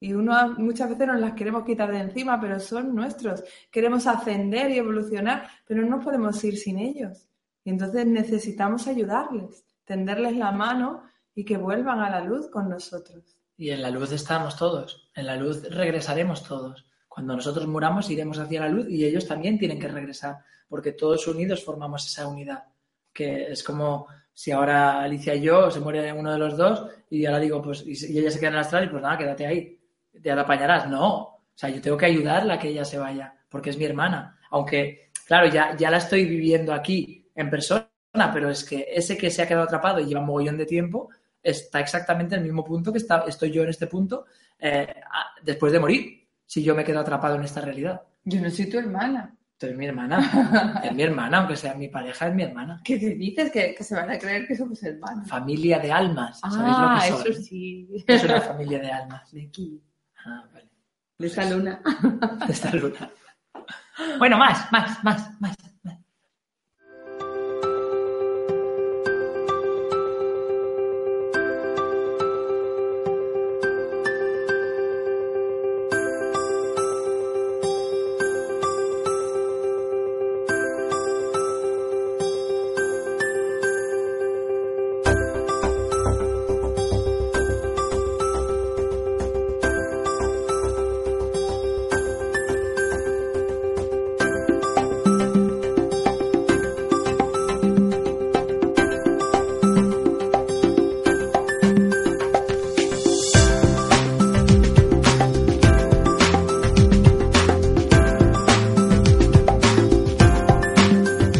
Speaker 2: Y uno muchas veces nos las queremos quitar de encima, pero son nuestros. Queremos ascender y evolucionar, pero no podemos ir sin ellos. Y entonces necesitamos ayudarles, tenderles la mano y que vuelvan a la luz con nosotros.
Speaker 4: Y en la luz estamos todos, en la luz regresaremos todos. Cuando nosotros muramos iremos hacia la luz y ellos también tienen que regresar, porque todos unidos formamos esa unidad, que es como si ahora Alicia y yo se muere uno de los dos y ahora digo, pues, y ella se queda en el astral y pues nada, quédate ahí ya la apañarás. No, o sea, yo tengo que ayudarla a que ella se vaya, porque es mi hermana. Aunque, claro, ya, ya la estoy viviendo aquí en persona, pero es que ese que se ha quedado atrapado y lleva un mogollón de tiempo, está exactamente en el mismo punto que está, estoy yo en este punto eh, después de morir, si yo me quedo atrapado en esta realidad.
Speaker 2: Yo no soy tu hermana.
Speaker 4: Tú eres mi hermana. es mi hermana, aunque sea mi pareja, es mi hermana.
Speaker 2: ¿Qué te dices? Que, se van a creer que somos hermanos.
Speaker 4: Familia de almas. ¿Sabéis
Speaker 2: lo
Speaker 4: que
Speaker 2: ah, eso sí.
Speaker 4: Es una familia de almas. De aquí.
Speaker 2: Ah, vale. De esta luna.
Speaker 4: De esta luna. Bueno, más, más, más, más.